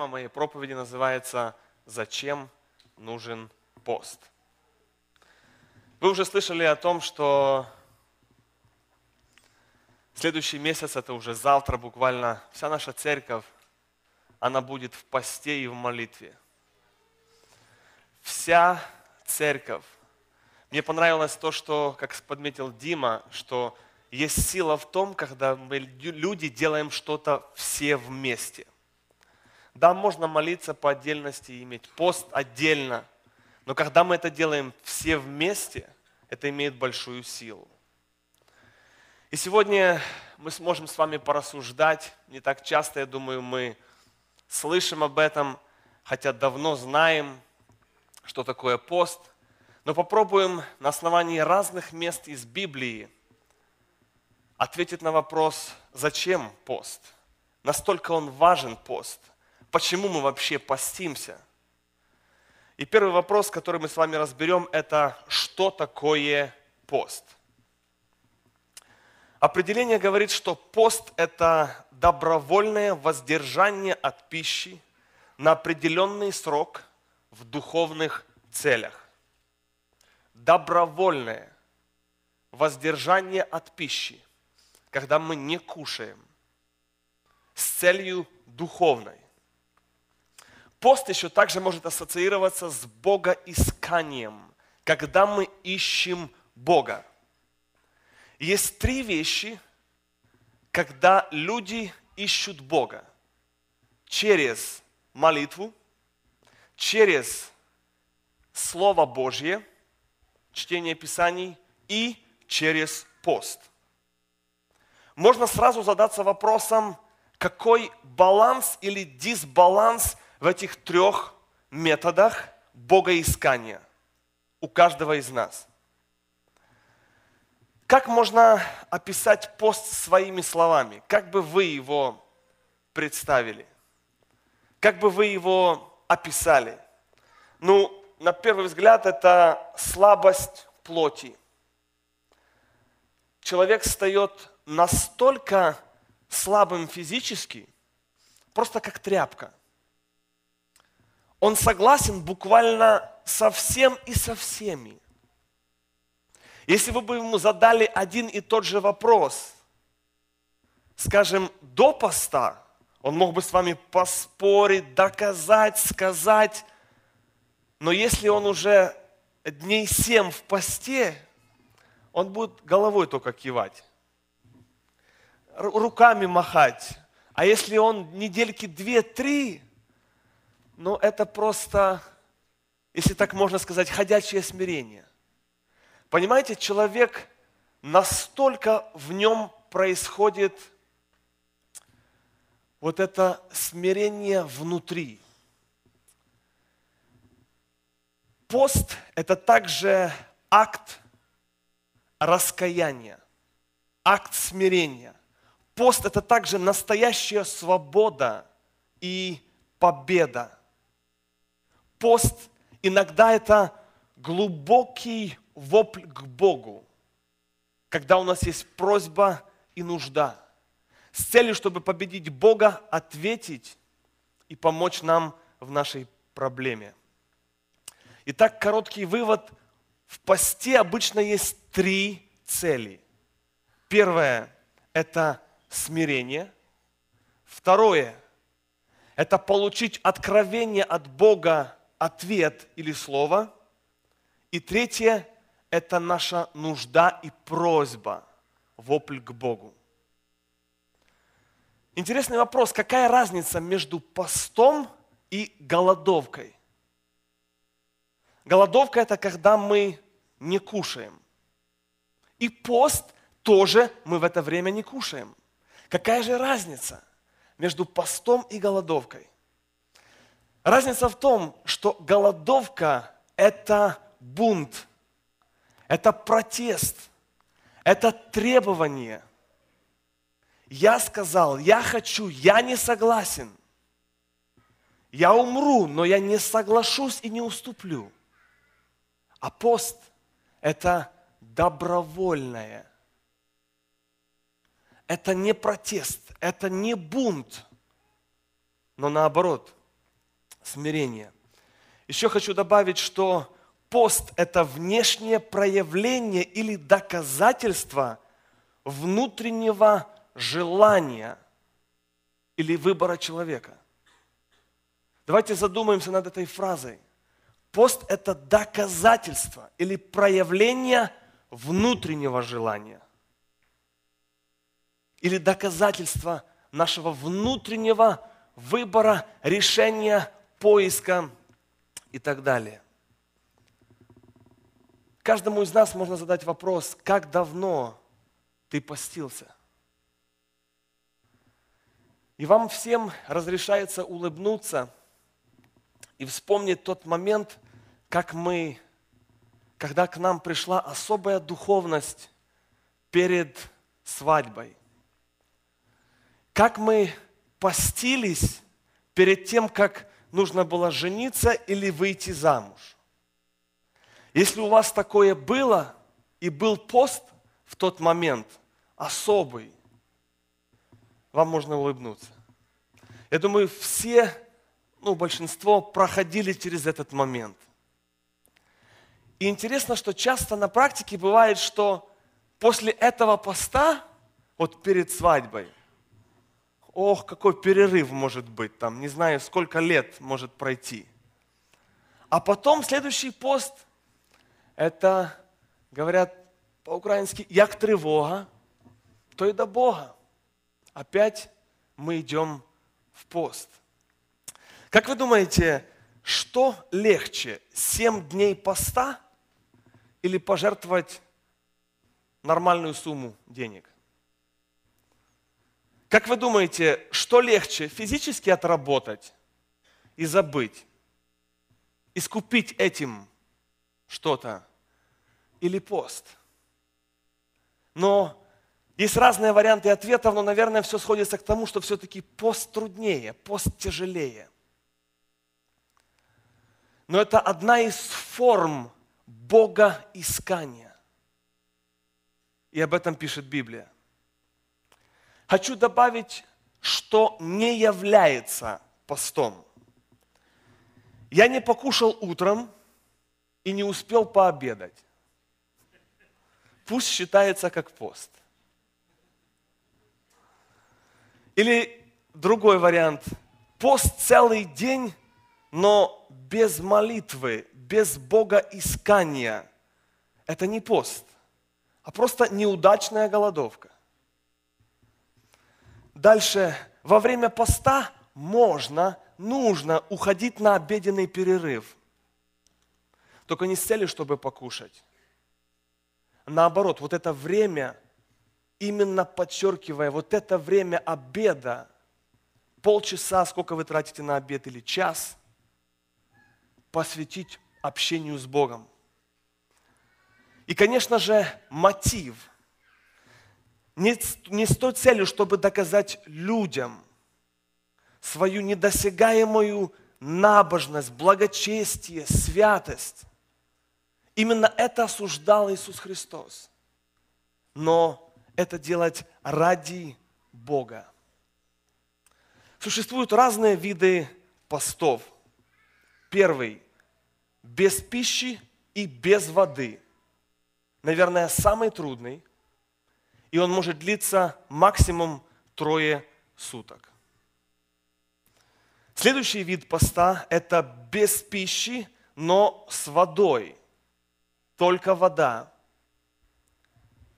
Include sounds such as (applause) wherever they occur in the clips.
Тема моей проповеди называется «Зачем нужен пост?». Вы уже слышали о том, что следующий месяц, это уже завтра буквально, вся наша церковь, она будет в посте и в молитве. Вся церковь. Мне понравилось то, что, как подметил Дима, что есть сила в том, когда мы, люди, делаем что-то все вместе. Да, можно молиться по отдельности, иметь пост отдельно, но когда мы это делаем все вместе, это имеет большую силу. И сегодня мы сможем с вами порассуждать. Не так часто, я думаю, мы слышим об этом, хотя давно знаем, что такое пост. Но попробуем на основании разных мест из Библии ответить на вопрос, зачем пост? Настолько он важен пост? Почему мы вообще постимся? И первый вопрос, который мы с вами разберем, это что такое пост? Определение говорит, что пост – это добровольное воздержание от пищи на определенный срок в духовных целях. Добровольное воздержание от пищи, когда мы не кушаем, с целью духовной. Пост еще также может ассоциироваться с богоисканием, когда мы ищем Бога. Есть три вещи, когда люди ищут Бога. Через молитву, через Слово Божье, чтение Писаний и через пост. Можно сразу задаться вопросом, какой баланс или дисбаланс в этих трех методах богоискания у каждого из нас. Как можно описать пост своими словами? Как бы вы его представили? Как бы вы его описали? Ну, на первый взгляд, это слабость плоти. Человек встает настолько слабым физически, просто как тряпка – он согласен буквально со всем и со всеми. Если вы бы ему задали один и тот же вопрос, скажем, до поста, он мог бы с вами поспорить, доказать, сказать, но если он уже дней семь в посте, он будет головой только кивать, руками махать. А если он недельки две-три, но это просто, если так можно сказать, ходячее смирение. Понимаете, человек настолько в нем происходит вот это смирение внутри. Пост – это также акт раскаяния, акт смирения. Пост – это также настоящая свобода и победа пост иногда это глубокий вопль к Богу, когда у нас есть просьба и нужда, с целью, чтобы победить Бога, ответить и помочь нам в нашей проблеме. Итак, короткий вывод. В посте обычно есть три цели. Первое – это смирение. Второе – это получить откровение от Бога ответ или слово. И третье – это наша нужда и просьба, вопль к Богу. Интересный вопрос, какая разница между постом и голодовкой? Голодовка – это когда мы не кушаем. И пост тоже мы в это время не кушаем. Какая же разница между постом и голодовкой? Разница в том, что голодовка – это бунт, это протест, это требование. Я сказал, я хочу, я не согласен. Я умру, но я не соглашусь и не уступлю. А пост – это добровольное. Это не протест, это не бунт, но наоборот – смирение. Еще хочу добавить, что пост – это внешнее проявление или доказательство внутреннего желания или выбора человека. Давайте задумаемся над этой фразой. Пост – это доказательство или проявление внутреннего желания или доказательство нашего внутреннего выбора, решения, поиска и так далее. Каждому из нас можно задать вопрос, как давно ты постился? И вам всем разрешается улыбнуться и вспомнить тот момент, как мы, когда к нам пришла особая духовность перед свадьбой. Как мы постились перед тем, как нужно было жениться или выйти замуж. Если у вас такое было и был пост в тот момент особый, вам можно улыбнуться. Я думаю, все, ну, большинство проходили через этот момент. И интересно, что часто на практике бывает, что после этого поста, вот перед свадьбой, ох, какой перерыв может быть там, не знаю, сколько лет может пройти. А потом следующий пост, это, говорят по-украински, як тревога, то и до Бога. Опять мы идем в пост. Как вы думаете, что легче, 7 дней поста или пожертвовать нормальную сумму денег? Как вы думаете, что легче, физически отработать и забыть? Искупить этим что-то или пост? Но есть разные варианты ответов, но, наверное, все сходится к тому, что все-таки пост труднее, пост тяжелее. Но это одна из форм Бога искания. И об этом пишет Библия. Хочу добавить, что не является постом. Я не покушал утром и не успел пообедать. Пусть считается как пост. Или другой вариант. Пост целый день, но без молитвы, без Бога искания. Это не пост, а просто неудачная голодовка. Дальше, во время поста можно, нужно уходить на обеденный перерыв. Только не с целью, чтобы покушать. Наоборот, вот это время, именно подчеркивая, вот это время обеда, полчаса, сколько вы тратите на обед, или час, посвятить общению с Богом. И, конечно же, мотив – не, не с той целью, чтобы доказать людям свою недосягаемую набожность, благочестие, святость. Именно это осуждал Иисус Христос. Но это делать ради Бога. Существуют разные виды постов. Первый – без пищи и без воды. Наверное, самый трудный – и он может длиться максимум трое суток. Следующий вид поста – это без пищи, но с водой. Только вода.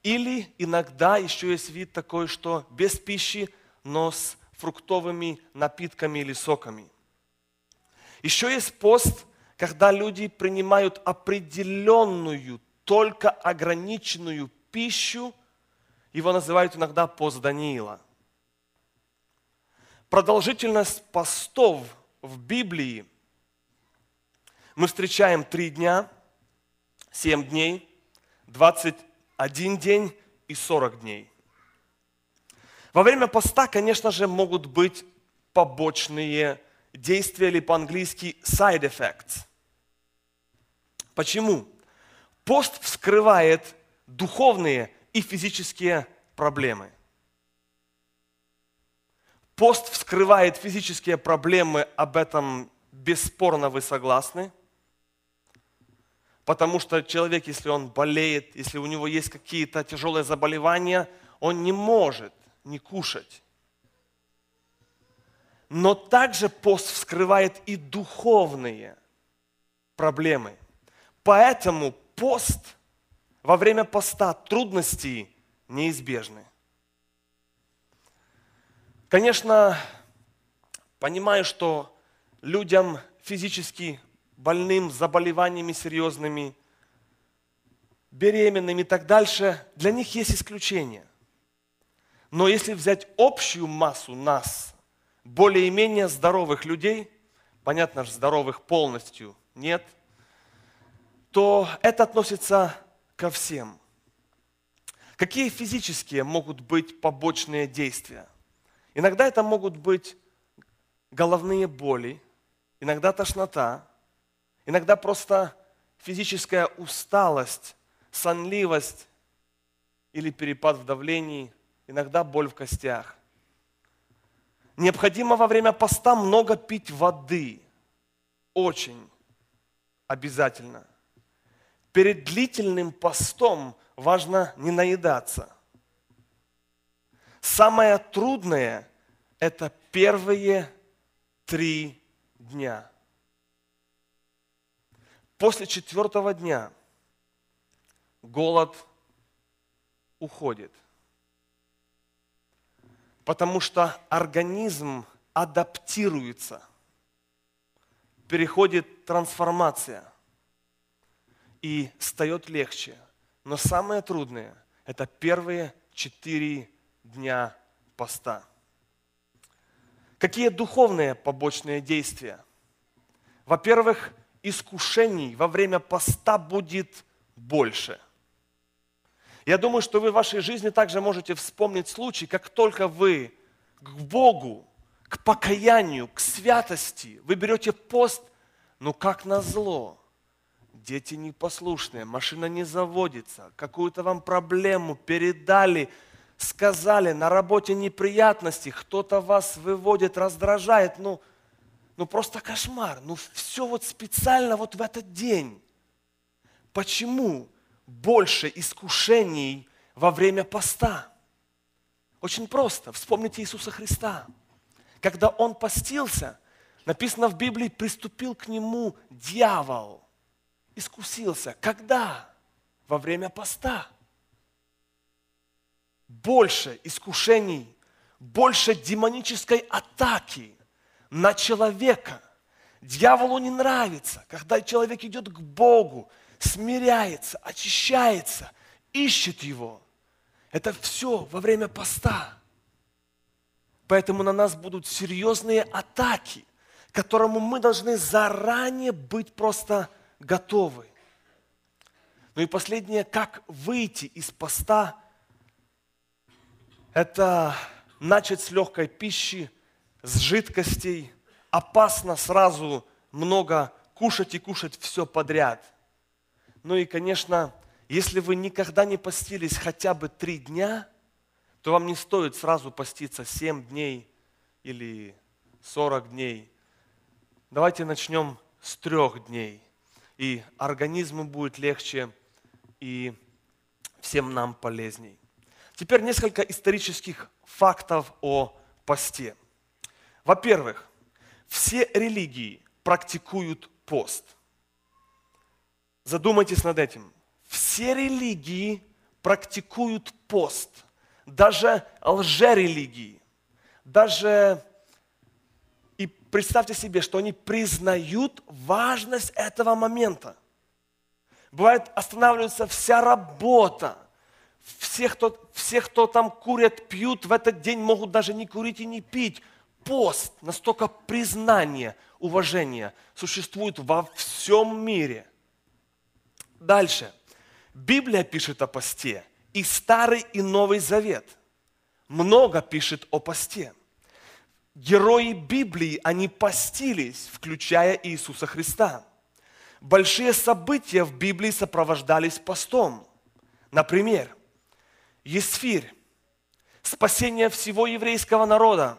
Или иногда еще есть вид такой, что без пищи, но с фруктовыми напитками или соками. Еще есть пост, когда люди принимают определенную, только ограниченную пищу его называют иногда пост Даниила. Продолжительность постов в Библии мы встречаем три дня, семь дней, 21 день и 40 дней. Во время поста, конечно же, могут быть побочные действия или по-английски side effects. Почему? Пост вскрывает духовные и физические проблемы. Пост вскрывает физические проблемы, об этом бесспорно вы согласны, потому что человек, если он болеет, если у него есть какие-то тяжелые заболевания, он не может не кушать. Но также пост вскрывает и духовные проблемы. Поэтому пост, во время поста трудности неизбежны. Конечно, понимаю, что людям физически больным, заболеваниями серьезными, беременными и так дальше, для них есть исключения. Но если взять общую массу нас, более-менее здоровых людей, понятно же, здоровых полностью нет, то это относится ко всем. Какие физические могут быть побочные действия? Иногда это могут быть головные боли, иногда тошнота, иногда просто физическая усталость, сонливость или перепад в давлении, иногда боль в костях. Необходимо во время поста много пить воды. Очень обязательно. Перед длительным постом важно не наедаться – Самое трудное – это первые три дня. После четвертого дня голод уходит, потому что организм адаптируется, переходит трансформация и стает легче. Но самое трудное – это первые четыре дня поста. Какие духовные побочные действия? Во-первых, искушений во время поста будет больше. Я думаю, что вы в вашей жизни также можете вспомнить случай, как только вы к Богу, к покаянию, к святости, вы берете пост, ну как назло, дети непослушные, машина не заводится, какую-то вам проблему передали – сказали, на работе неприятности, кто-то вас выводит, раздражает, ну, ну просто кошмар, ну все вот специально вот в этот день. Почему больше искушений во время поста? Очень просто. Вспомните Иисуса Христа. Когда Он постился, написано в Библии, приступил к Нему дьявол, искусился. Когда? Во время поста больше искушений, больше демонической атаки на человека. Дьяволу не нравится, когда человек идет к Богу, смиряется, очищается, ищет Его. Это все во время поста. Поэтому на нас будут серьезные атаки, которому мы должны заранее быть просто готовы. Ну и последнее, как выйти из поста это начать с легкой пищи, с жидкостей. Опасно сразу много кушать и кушать все подряд. Ну и, конечно, если вы никогда не постились хотя бы три дня, то вам не стоит сразу поститься 7 дней или 40 дней. Давайте начнем с трех дней. И организму будет легче, и всем нам полезней. Теперь несколько исторических фактов о посте. Во-первых, все религии практикуют пост. Задумайтесь над этим. Все религии практикуют пост. Даже лжерелигии. Даже представьте себе, что они признают важность этого момента. Бывает, останавливается вся работа, все кто, все, кто там курят, пьют, в этот день могут даже не курить и не пить. Пост, настолько признание, уважение существует во всем мире. Дальше. Библия пишет о посте, и Старый, и Новый Завет. Много пишет о посте. Герои Библии, они постились, включая Иисуса Христа. Большие события в Библии сопровождались постом. Например, Есфирь, спасение всего еврейского народа,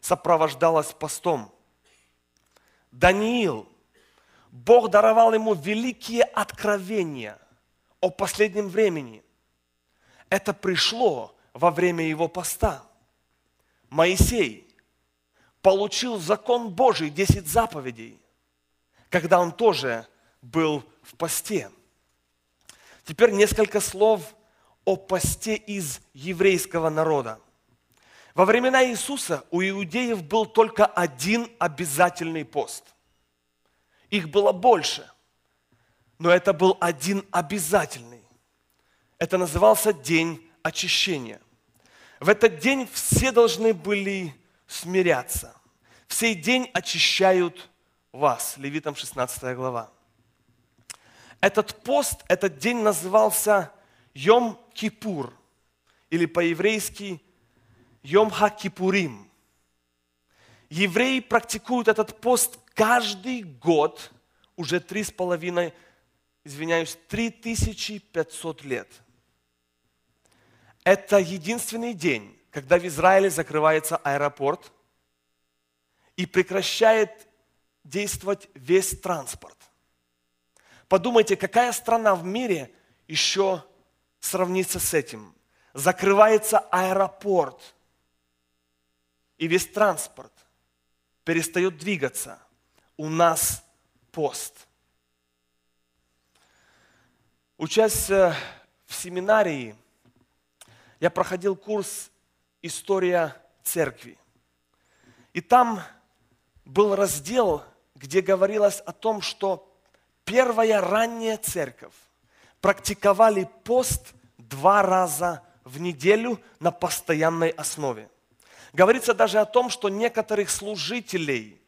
сопровождалось постом. Даниил, Бог даровал ему великие откровения о последнем времени. Это пришло во время его поста. Моисей получил закон Божий, 10 заповедей, когда он тоже был в посте. Теперь несколько слов о посте из еврейского народа. Во времена Иисуса у иудеев был только один обязательный пост. Их было больше, но это был один обязательный. Это назывался День очищения. В этот день все должны были смиряться. В сей день очищают вас. Левитам 16 глава. Этот пост, этот день назывался Йом-Кипур, или по-еврейски Йом-Ха-Кипурим. Евреи практикуют этот пост каждый год уже три с половиной, извиняюсь, три тысячи пятьсот лет. Это единственный день, когда в Израиле закрывается аэропорт и прекращает действовать весь транспорт. Подумайте, какая страна в мире еще сравнится с этим? Закрывается аэропорт, и весь транспорт перестает двигаться. У нас пост. Учась в семинарии, я проходил курс «История церкви». И там был раздел, где говорилось о том, что первая ранняя церковь практиковали пост два раза в неделю на постоянной основе. Говорится даже о том, что некоторых служителей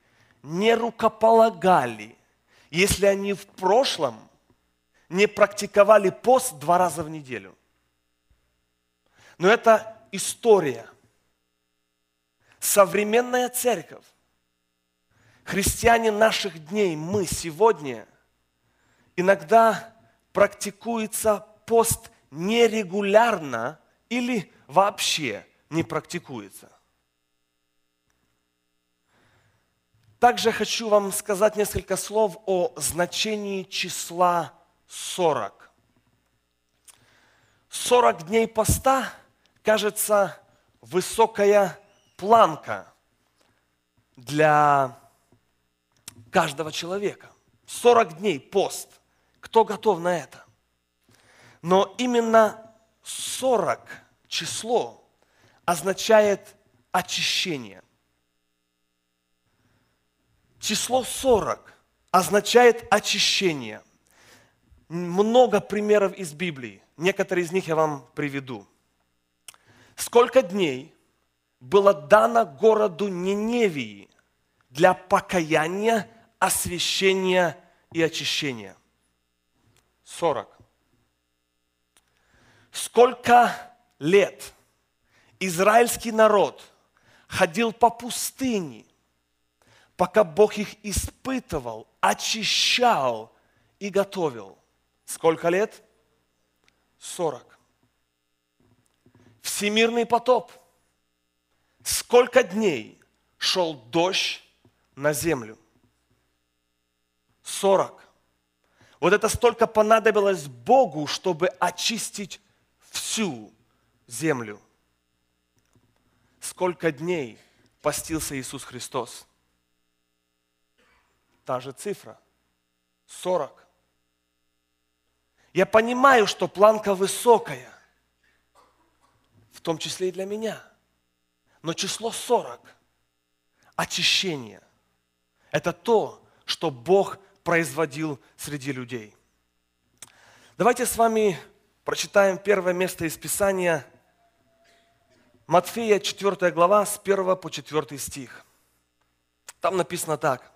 не рукополагали, если они в прошлом не практиковали пост два раза в неделю. Но это история. Современная церковь, христиане наших дней, мы сегодня иногда практикуется пост нерегулярно или вообще не практикуется. Также хочу вам сказать несколько слов о значении числа 40. 40 дней поста, кажется, высокая планка для каждого человека. 40 дней пост. Кто готов на это? Но именно 40 число означает очищение. Число 40 означает очищение. Много примеров из Библии. Некоторые из них я вам приведу. Сколько дней было дано городу Ниневии для покаяния, освящения и очищения? 40. Сколько лет израильский народ ходил по пустыне, пока Бог их испытывал, очищал и готовил. Сколько лет? 40. Всемирный потоп. Сколько дней шел дождь на землю? 40. Вот это столько понадобилось Богу, чтобы очистить всю землю. Сколько дней постился Иисус Христос? Та же цифра. 40. Я понимаю, что планка высокая, в том числе и для меня. Но число 40, очищение, это то, что Бог производил среди людей. Давайте с вами прочитаем первое место из Писания, Матфея 4 глава, с 1 по 4 стих. Там написано так.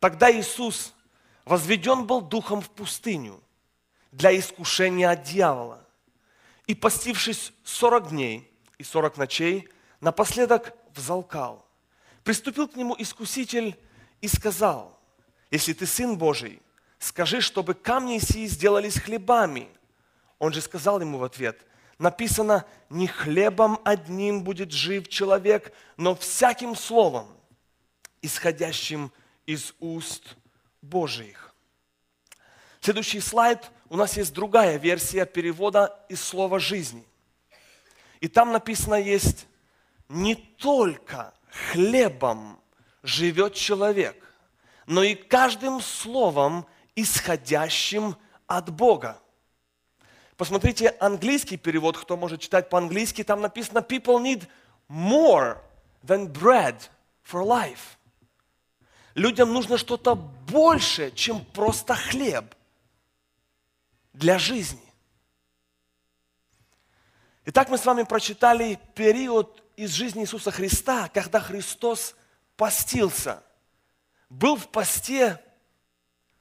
Тогда Иисус возведен был духом в пустыню для искушения от дьявола. И постившись сорок дней и сорок ночей, напоследок взалкал. Приступил к нему искуситель и сказал, если ты Сын Божий, скажи, чтобы камни сии сделались хлебами. Он же сказал ему в ответ, написано, не хлебом одним будет жив человек, но всяким словом, исходящим из уст Божьих. Следующий слайд. У нас есть другая версия перевода из слова «жизни». И там написано есть «не только хлебом живет человек, но и каждым словом, исходящим от Бога». Посмотрите английский перевод, кто может читать по-английски, там написано «People need more than bread for life». Людям нужно что-то больше, чем просто хлеб для жизни. Итак, мы с вами прочитали период из жизни Иисуса Христа, когда Христос постился. Был в посте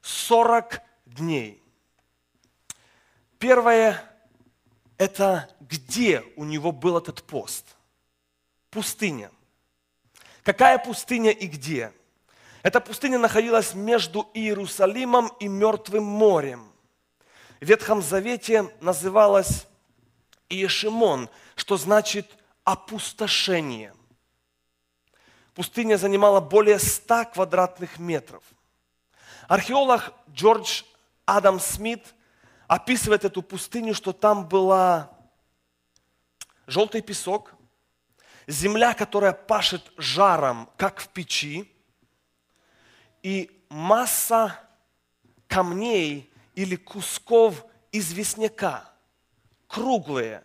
40 дней. Первое – это где у него был этот пост? Пустыня. Какая пустыня и где? Эта пустыня находилась между Иерусалимом и Мертвым морем. Ветхом Завете называлась Иешимон, что значит опустошение. Пустыня занимала более 100 квадратных метров. Археолог Джордж Адам Смит описывает эту пустыню, что там была желтый песок, земля, которая пашет жаром, как в печи, и масса камней или кусков известняка, круглые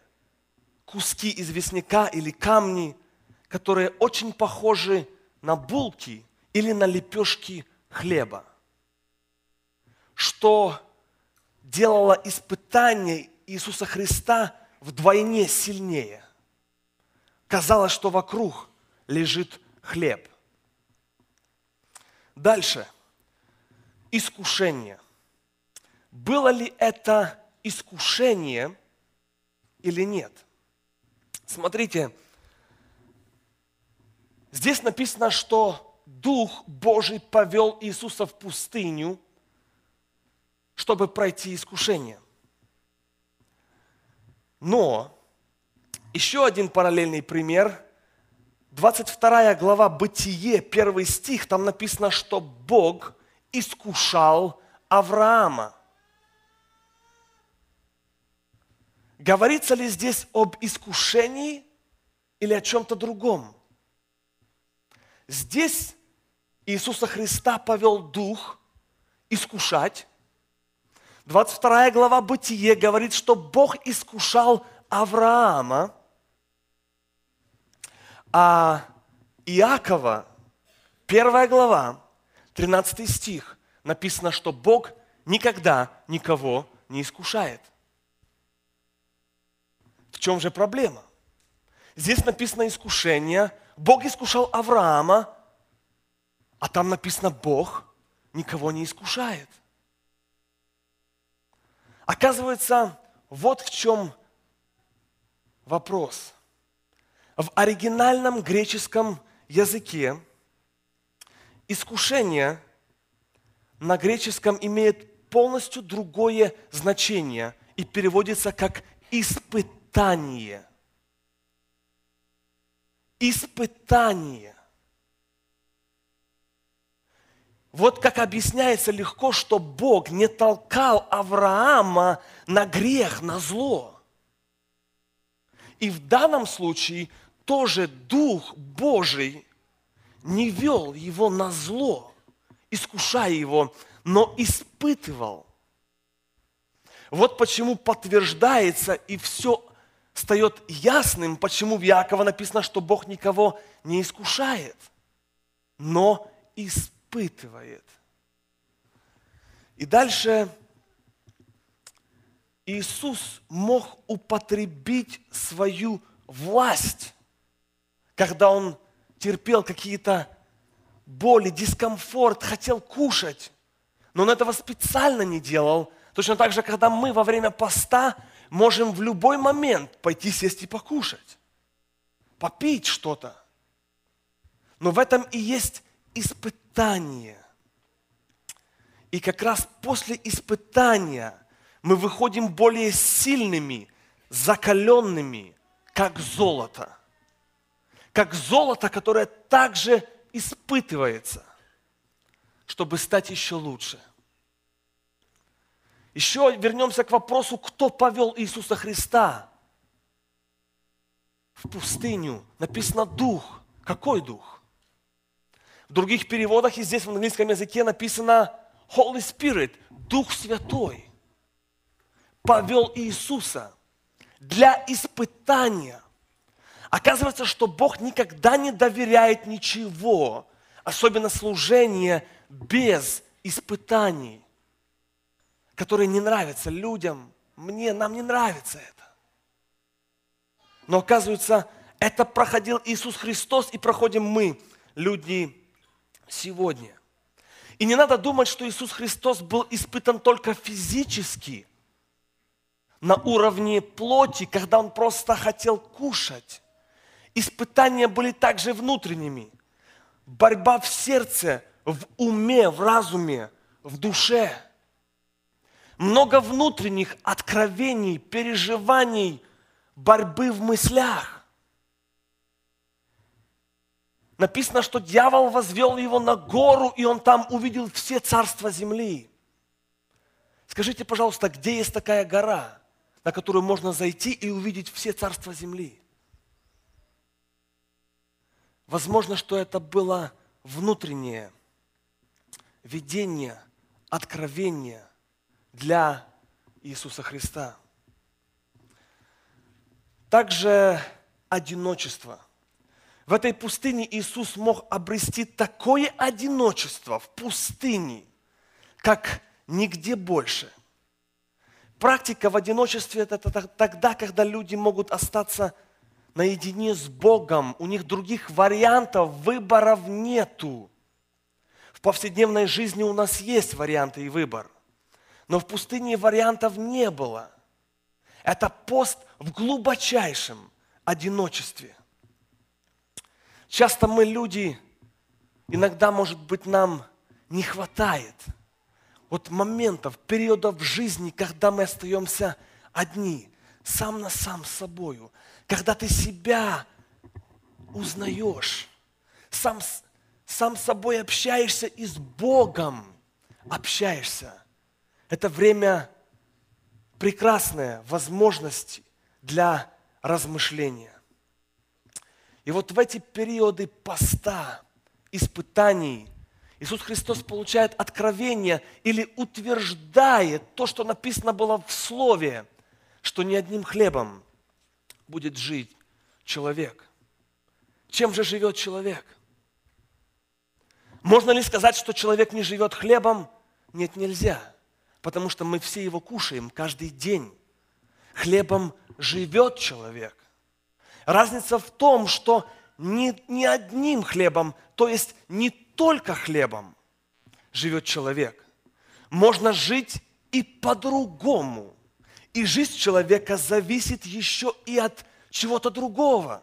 куски известняка или камни, которые очень похожи на булки или на лепешки хлеба, что делало испытание Иисуса Христа вдвойне сильнее. Казалось, что вокруг лежит хлеб – Дальше. Искушение. Было ли это искушение или нет? Смотрите, здесь написано, что Дух Божий повел Иисуса в пустыню, чтобы пройти искушение. Но еще один параллельный пример – 22 глава Бытие, первый стих, там написано, что Бог искушал Авраама. Говорится ли здесь об искушении или о чем-то другом? Здесь Иисуса Христа повел Дух искушать. 22 глава Бытие говорит, что Бог искушал Авраама – а Иакова, первая глава, 13 стих, написано, что Бог никогда никого не искушает. В чем же проблема? Здесь написано искушение. Бог искушал Авраама, а там написано Бог никого не искушает. Оказывается, вот в чем вопрос в оригинальном греческом языке искушение на греческом имеет полностью другое значение и переводится как испытание. Испытание. Вот как объясняется легко, что Бог не толкал Авраама на грех, на зло. И в данном случае тоже Дух Божий не вел его на зло, искушая его, но испытывал. Вот почему подтверждается и все стает ясным, почему в Якова написано, что Бог никого не искушает, но испытывает. И дальше Иисус мог употребить свою власть когда он терпел какие-то боли, дискомфорт, хотел кушать, но он этого специально не делал. Точно так же, когда мы во время поста можем в любой момент пойти сесть и покушать, попить что-то. Но в этом и есть испытание. И как раз после испытания мы выходим более сильными, закаленными, как золото как золото, которое также испытывается. чтобы стать еще лучше. Еще вернемся к вопросу, кто повел Иисуса Христа в пустыню. Написано «дух». Какой дух? В других переводах и здесь в английском языке написано Holy Spirit, Дух Святой. Повел Иисуса для испытания. Оказывается, что Бог никогда не доверяет ничего, особенно служение без испытаний, которые не нравятся людям. Мне, нам не нравится это. Но оказывается, это проходил Иисус Христос и проходим мы, люди, сегодня. И не надо думать, что Иисус Христос был испытан только физически, на уровне плоти, когда Он просто хотел кушать. Испытания были также внутренними. Борьба в сердце, в уме, в разуме, в душе. Много внутренних откровений, переживаний, борьбы в мыслях. Написано, что дьявол возвел его на гору, и он там увидел все царства земли. Скажите, пожалуйста, где есть такая гора, на которую можно зайти и увидеть все царства земли? Возможно, что это было внутреннее видение, откровение для Иисуса Христа. Также одиночество. В этой пустыне Иисус мог обрести такое одиночество в пустыне, как нигде больше. Практика в одиночестве – это тогда, когда люди могут остаться наедине с Богом. У них других вариантов, выборов нету. В повседневной жизни у нас есть варианты и выбор. Но в пустыне вариантов не было. Это пост в глубочайшем одиночестве. Часто мы люди, иногда, может быть, нам не хватает вот моментов, периодов в жизни, когда мы остаемся одни, сам на сам с собою, когда ты себя узнаешь, сам, сам с собой общаешься и с Богом общаешься. Это время прекрасное возможности для размышления. И вот в эти периоды поста, испытаний, Иисус Христос получает откровение или утверждает то, что написано было в Слове, что не одним хлебом будет жить человек. Чем же живет человек? Можно ли сказать, что человек не живет хлебом? Нет, нельзя, потому что мы все его кушаем каждый день. Хлебом живет человек. Разница в том, что не, не одним хлебом, то есть не только хлебом живет человек. Можно жить и по-другому. И жизнь человека зависит еще и от чего-то другого.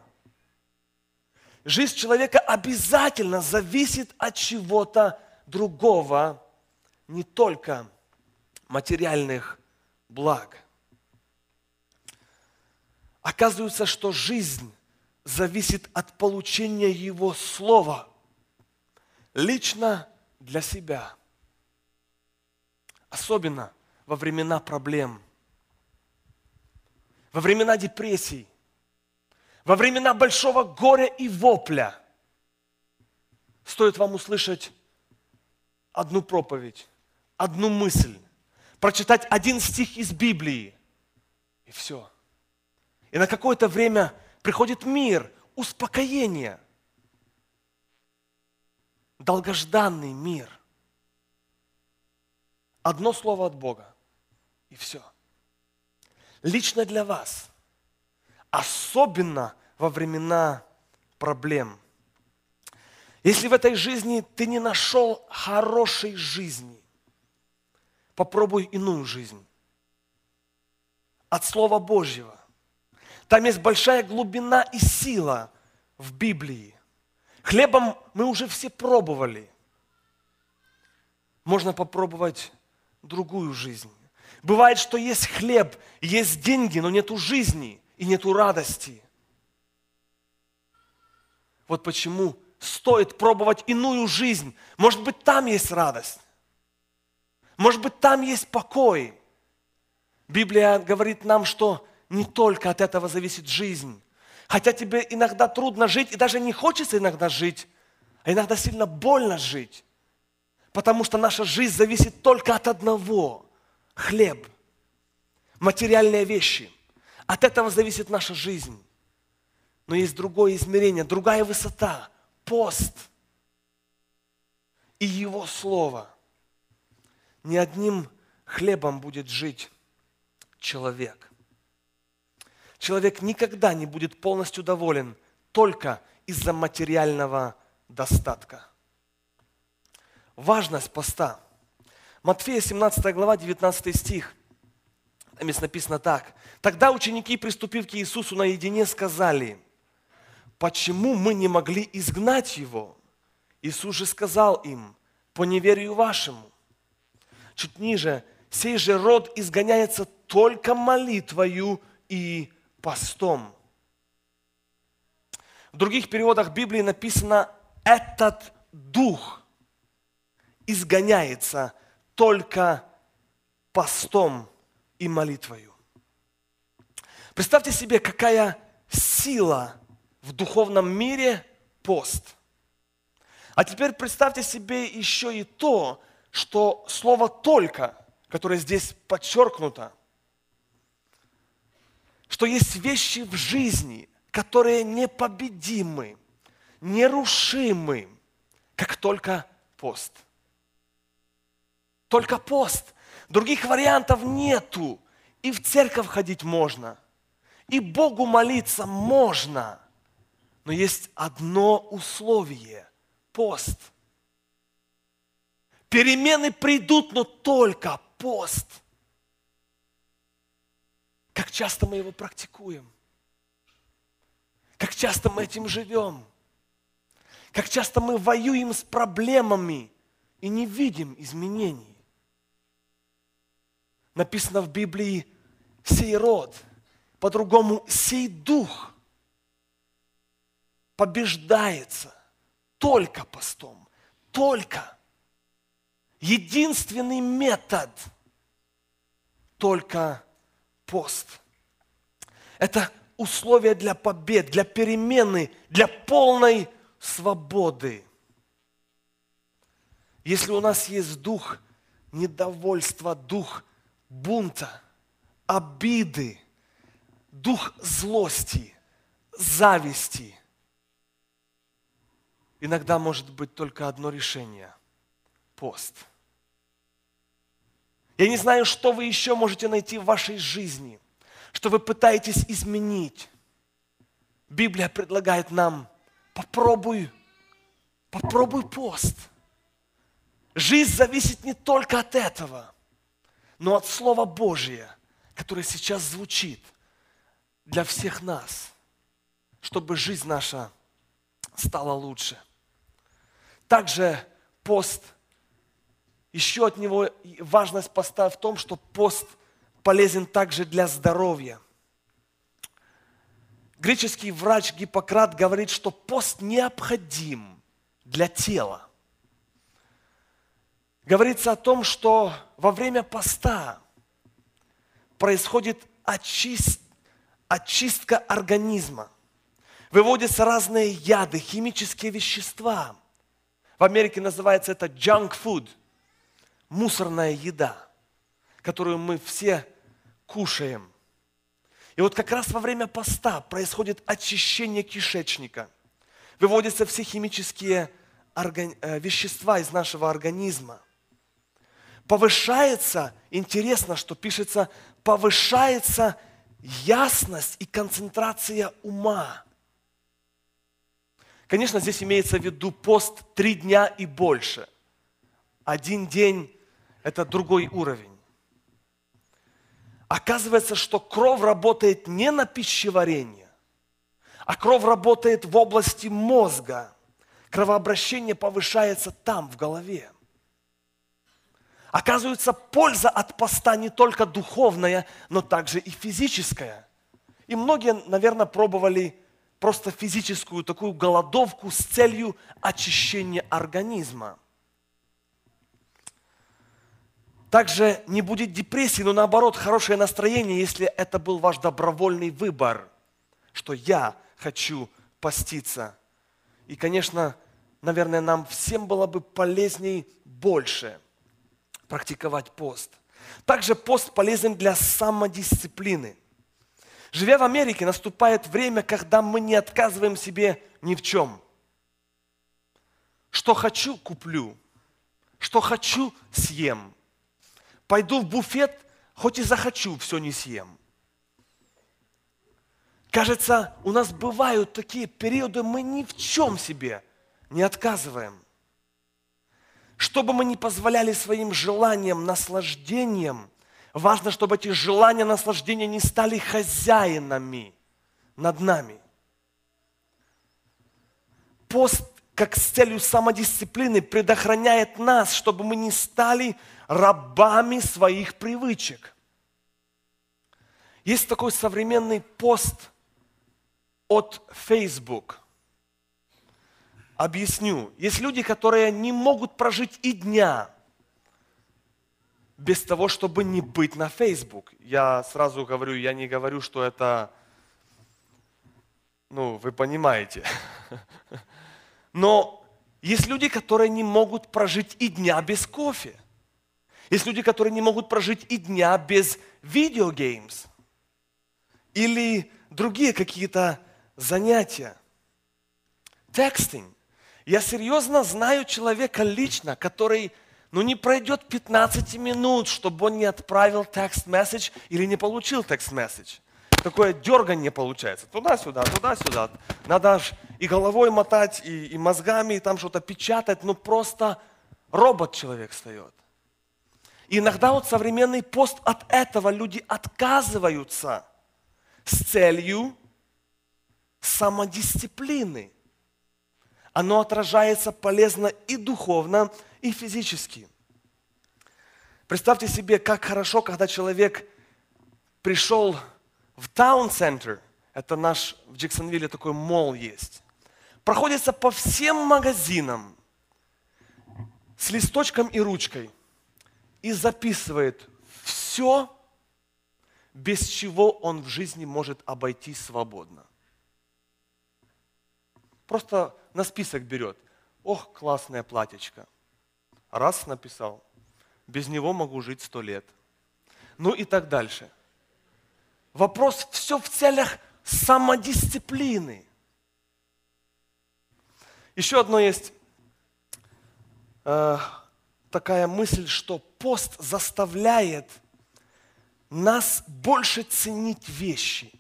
Жизнь человека обязательно зависит от чего-то другого, не только материальных благ. Оказывается, что жизнь зависит от получения Его Слова лично для себя. Особенно во времена проблем, во времена депрессий, во времена большого горя и вопля. Стоит вам услышать одну проповедь, одну мысль, прочитать один стих из Библии, и все – и на какое-то время приходит мир, успокоение. Долгожданный мир. Одно слово от Бога, и все. Лично для вас, особенно во времена проблем. Если в этой жизни ты не нашел хорошей жизни, попробуй иную жизнь. От Слова Божьего. Там есть большая глубина и сила в Библии. Хлебом мы уже все пробовали. Можно попробовать другую жизнь. Бывает, что есть хлеб, есть деньги, но нету жизни и нету радости. Вот почему стоит пробовать иную жизнь. Может быть, там есть радость. Может быть, там есть покой. Библия говорит нам, что не только от этого зависит жизнь. Хотя тебе иногда трудно жить, и даже не хочется иногда жить, а иногда сильно больно жить. Потому что наша жизнь зависит только от одного – хлеб, материальные вещи. От этого зависит наша жизнь. Но есть другое измерение, другая высота – пост и Его Слово. Не одним хлебом будет жить человек. Человек никогда не будет полностью доволен только из-за материального достатка. Важность поста. Матфея 17 глава, 19 стих. Там есть написано так. Тогда ученики, приступив к Иисусу наедине, сказали, почему мы не могли изгнать его? Иисус же сказал им, по неверию вашему. Чуть ниже, сей же род изгоняется только молитвою и постом. В других переводах Библии написано «этот дух изгоняется только постом и молитвою». Представьте себе, какая сила в духовном мире пост. А теперь представьте себе еще и то, что слово «только», которое здесь подчеркнуто, что есть вещи в жизни, которые непобедимы, нерушимы, как только пост. Только пост. Других вариантов нету. И в церковь ходить можно. И Богу молиться можно. Но есть одно условие – пост. Перемены придут, но только пост. Как часто мы его практикуем? Как часто мы этим живем? Как часто мы воюем с проблемами и не видим изменений? Написано в Библии «сей род», по-другому «сей дух» побеждается только постом, только. Единственный метод только пост. Это условия для побед, для перемены, для полной свободы. Если у нас есть дух недовольства, дух бунта, обиды, дух злости, зависти, иногда может быть только одно решение – пост. Я не знаю, что вы еще можете найти в вашей жизни, что вы пытаетесь изменить. Библия предлагает нам, попробуй, попробуй пост. Жизнь зависит не только от этого, но от Слова Божия, которое сейчас звучит для всех нас, чтобы жизнь наша стала лучше. Также пост, еще от него важность поста в том, что пост – полезен также для здоровья. Греческий врач Гиппократ говорит, что пост необходим для тела. Говорится о том, что во время поста происходит очист, очистка организма. Выводятся разные яды, химические вещества. В Америке называется это junk food, мусорная еда, которую мы все кушаем. И вот как раз во время поста происходит очищение кишечника. Выводятся все химические э, вещества из нашего организма. Повышается, интересно, что пишется, повышается ясность и концентрация ума. Конечно, здесь имеется в виду пост три дня и больше. Один день – это другой уровень. Оказывается, что кровь работает не на пищеварение, а кровь работает в области мозга. Кровообращение повышается там, в голове. Оказывается, польза от поста не только духовная, но также и физическая. И многие, наверное, пробовали просто физическую такую голодовку с целью очищения организма. Также не будет депрессии, но наоборот, хорошее настроение, если это был ваш добровольный выбор, что я хочу поститься. И, конечно, наверное, нам всем было бы полезней больше практиковать пост. Также пост полезен для самодисциплины. Живя в Америке, наступает время, когда мы не отказываем себе ни в чем. Что хочу, куплю. Что хочу, съем пойду в буфет, хоть и захочу, все не съем. Кажется, у нас бывают такие периоды, мы ни в чем себе не отказываем. Что бы мы ни позволяли своим желаниям, наслаждениям, важно, чтобы эти желания, наслаждения не стали хозяинами над нами. Пост как с целью самодисциплины предохраняет нас, чтобы мы не стали рабами своих привычек. Есть такой современный пост от Facebook. Объясню. Есть люди, которые не могут прожить и дня без того, чтобы не быть на Facebook. Я сразу говорю, я не говорю, что это, ну, вы понимаете. (laughs) Но есть люди, которые не могут прожить и дня без кофе. Есть люди, которые не могут прожить и дня без видеогеймс или другие какие-то занятия. Текстинг. Я серьезно знаю человека лично, который ну, не пройдет 15 минут, чтобы он не отправил текст-месседж или не получил текст-месседж. Такое дергание получается. Туда-сюда, туда-сюда. Надо аж и головой мотать, и, и мозгами, и там что-то печатать. Ну, просто робот человек встает. И иногда вот современный пост от этого люди отказываются с целью самодисциплины. Оно отражается полезно и духовно, и физически. Представьте себе, как хорошо, когда человек пришел в таун-центр, это наш в Джексонвилле такой мол есть, проходится по всем магазинам с листочком и ручкой – и записывает все, без чего он в жизни может обойтись свободно. Просто на список берет. Ох, классное платьечко. Раз написал. Без него могу жить сто лет. Ну и так дальше. Вопрос все в целях самодисциплины. Еще одно есть э, такая мысль, что пост заставляет нас больше ценить вещи.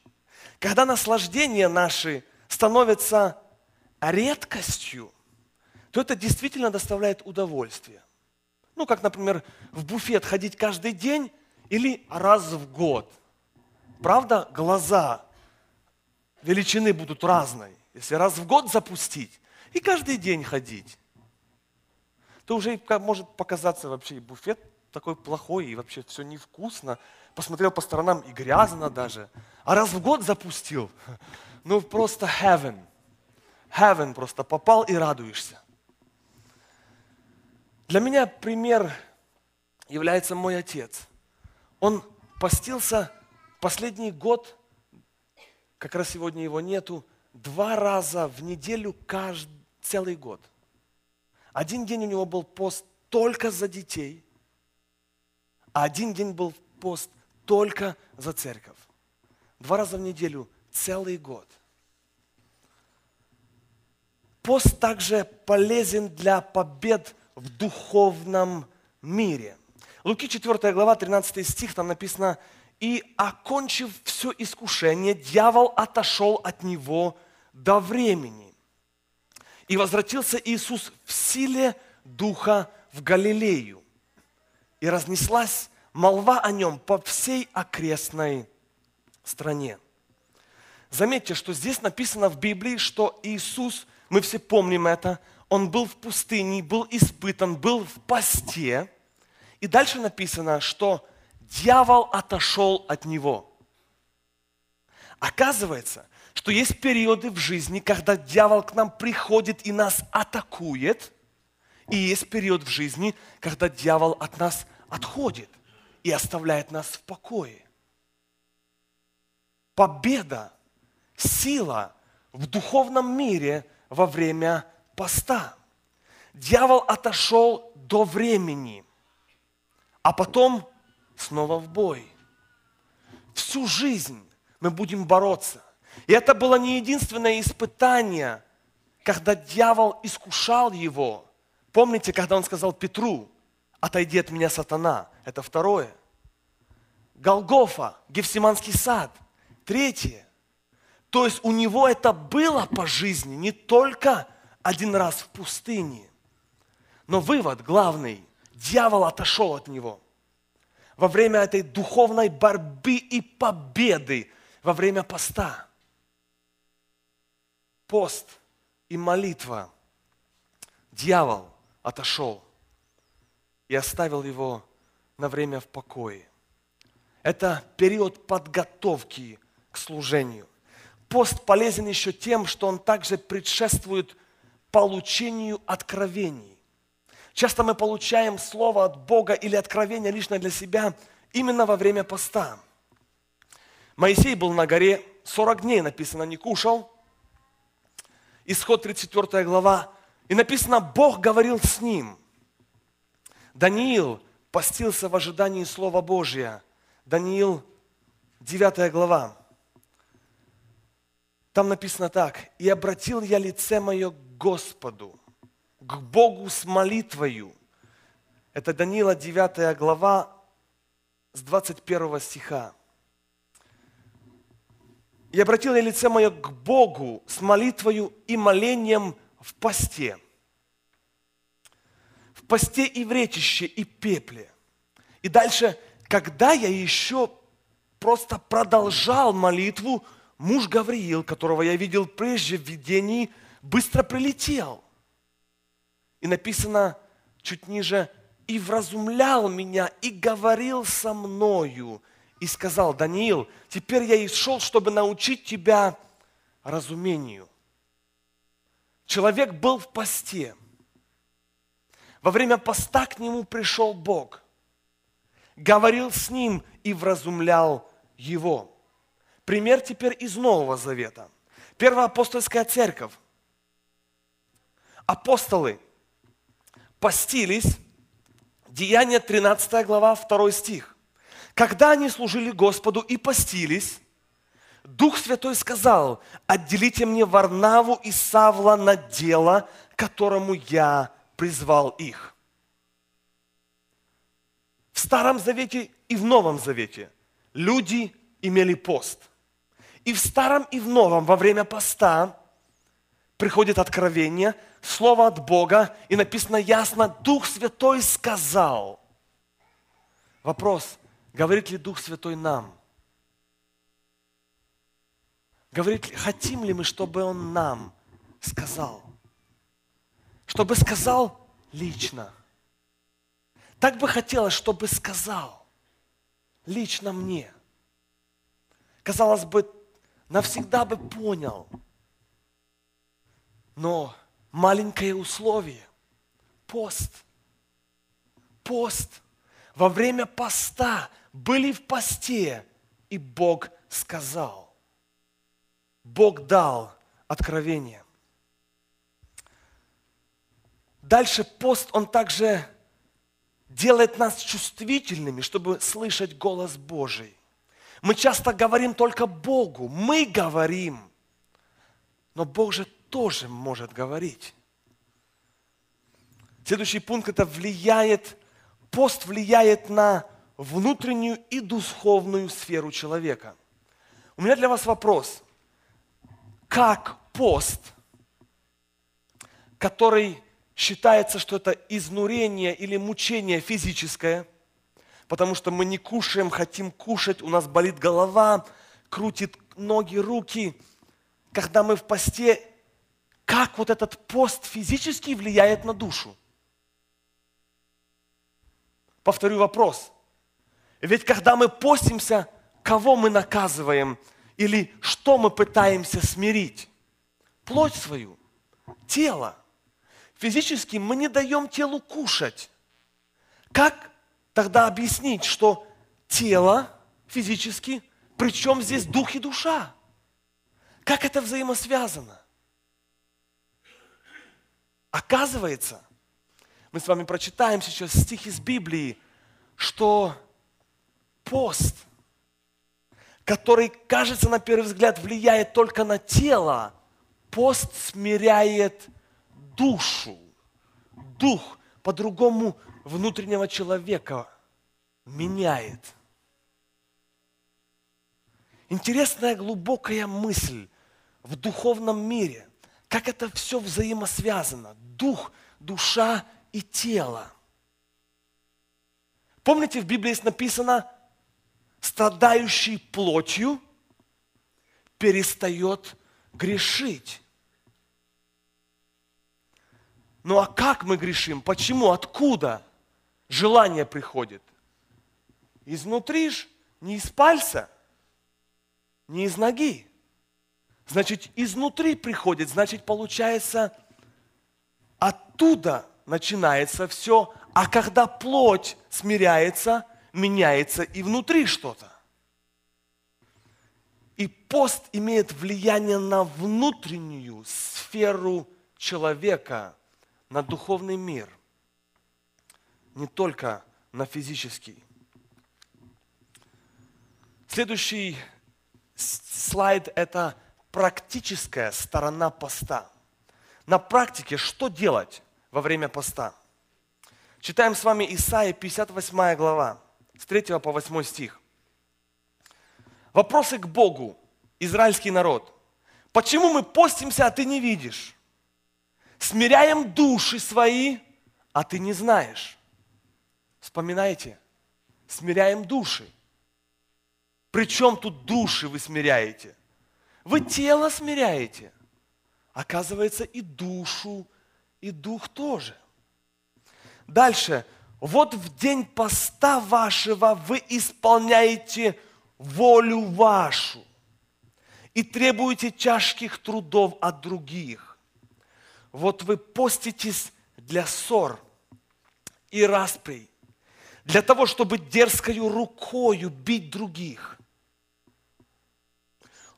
Когда наслаждения наши становятся редкостью, то это действительно доставляет удовольствие. Ну, как, например, в буфет ходить каждый день или раз в год. Правда, глаза величины будут разной. Если раз в год запустить и каждый день ходить, то уже может показаться вообще и буфет такой плохой, и вообще все невкусно. Посмотрел по сторонам, и грязно даже. А раз в год запустил, (laughs) ну просто heaven. Heaven просто попал и радуешься. Для меня пример является мой отец. Он постился последний год, как раз сегодня его нету, два раза в неделю каждый, целый год. Один день у него был пост только за детей, а один день был пост только за церковь. Два раза в неделю, целый год. Пост также полезен для побед в духовном мире. Луки 4 глава, 13 стих, там написано, «И, окончив все искушение, дьявол отошел от него до времени. И возвратился Иисус в силе Духа в Галилею. И разнеслась молва о нем по всей окрестной стране. Заметьте, что здесь написано в Библии, что Иисус, мы все помним это, он был в пустыне, был испытан, был в посте. И дальше написано, что дьявол отошел от него. Оказывается, что есть периоды в жизни, когда дьявол к нам приходит и нас атакует, и есть период в жизни, когда дьявол от нас отходит и оставляет нас в покое. Победа, сила в духовном мире во время поста. Дьявол отошел до времени, а потом снова в бой. Всю жизнь мы будем бороться. И это было не единственное испытание, когда дьявол искушал его. Помните, когда он сказал Петру, отойди от меня, сатана. Это второе. Голгофа, Гефсиманский сад. Третье. То есть у него это было по жизни, не только один раз в пустыне. Но вывод главный, дьявол отошел от него. Во время этой духовной борьбы и победы, во время поста. Пост и молитва. Дьявол отошел и оставил его на время в покое. Это период подготовки к служению. Пост полезен еще тем, что он также предшествует получению откровений. Часто мы получаем слово от Бога или откровение лично для себя именно во время поста. Моисей был на горе 40 дней, написано, не кушал. Исход 34 глава. И написано, Бог говорил с ним. Даниил постился в ожидании Слова Божия. Даниил, 9 глава. Там написано так. «И обратил я лице мое к Господу, к Богу с молитвою». Это Даниила 9 глава с 21 стиха. «И обратил я лице мое к Богу с молитвою и молением в посте, в посте и в речище, и пепле». И дальше, когда я еще просто продолжал молитву, муж Гавриил, которого я видел прежде в видении, быстро прилетел. И написано чуть ниже, и вразумлял меня, и говорил со мною, и сказал, Даниил, теперь я и шел, чтобы научить тебя разумению. Человек был в посте. Во время поста к нему пришел Бог, говорил с ним и вразумлял его. Пример теперь из Нового Завета. Первая апостольская церковь. Апостолы постились, Деяние 13 глава, 2 стих. Когда они служили Господу и постились, Дух Святой сказал, отделите мне Варнаву и Савла на дело, которому я призвал их. В Старом Завете и в Новом Завете люди имели пост – и в Старом, и в Новом во время поста приходит откровение, слово от Бога, и написано ясно, Дух Святой сказал. Вопрос, говорит ли Дух Святой нам? Говорит хотим ли мы, чтобы Он нам сказал? Чтобы сказал лично. Так бы хотелось, чтобы сказал лично мне. Казалось бы, навсегда бы понял. Но маленькое условие – пост. Пост. Во время поста были в посте, и Бог сказал. Бог дал откровение. Дальше пост, он также делает нас чувствительными, чтобы слышать голос Божий. Мы часто говорим только Богу, мы говорим, но Бог же тоже может говорить. Следующий пункт – это влияет, пост влияет на внутреннюю и духовную сферу человека. У меня для вас вопрос. Как пост, который считается, что это изнурение или мучение физическое – потому что мы не кушаем, хотим кушать, у нас болит голова, крутит ноги, руки. Когда мы в посте, как вот этот пост физически влияет на душу? Повторю вопрос. Ведь когда мы постимся, кого мы наказываем Или что мы пытаемся смирить? Плоть свою, тело. Физически мы не даем телу кушать. Как тогда объяснить, что тело физически, причем здесь дух и душа? Как это взаимосвязано? Оказывается, мы с вами прочитаем сейчас стих из Библии, что пост, который, кажется, на первый взгляд влияет только на тело, пост смиряет душу. Дух по-другому внутреннего человека меняет. Интересная глубокая мысль в духовном мире, как это все взаимосвязано. Дух, душа и тело. Помните, в Библии есть написано, страдающий плотью перестает грешить. Ну а как мы грешим? Почему? Откуда желание приходит? Изнутри ж, не из пальца, не из ноги. Значит, изнутри приходит, значит, получается, оттуда начинается все, а когда плоть смиряется, меняется и внутри что-то. И пост имеет влияние на внутреннюю сферу человека, на духовный мир, не только на физический. Следующий слайд – это практическая сторона поста. На практике что делать во время поста? Читаем с вами Исаия 58 глава, с 3 по 8 стих. Вопросы к Богу, израильский народ. Почему мы постимся, а ты не видишь? Смиряем души свои, а ты не знаешь. Вспоминайте, смиряем души. Причем тут души вы смиряете? Вы тело смиряете. Оказывается, и душу, и дух тоже. Дальше. Вот в день поста вашего вы исполняете волю вашу и требуете тяжких трудов от других. Вот вы поститесь для ссор и расприй, для того, чтобы дерзкою рукою бить других.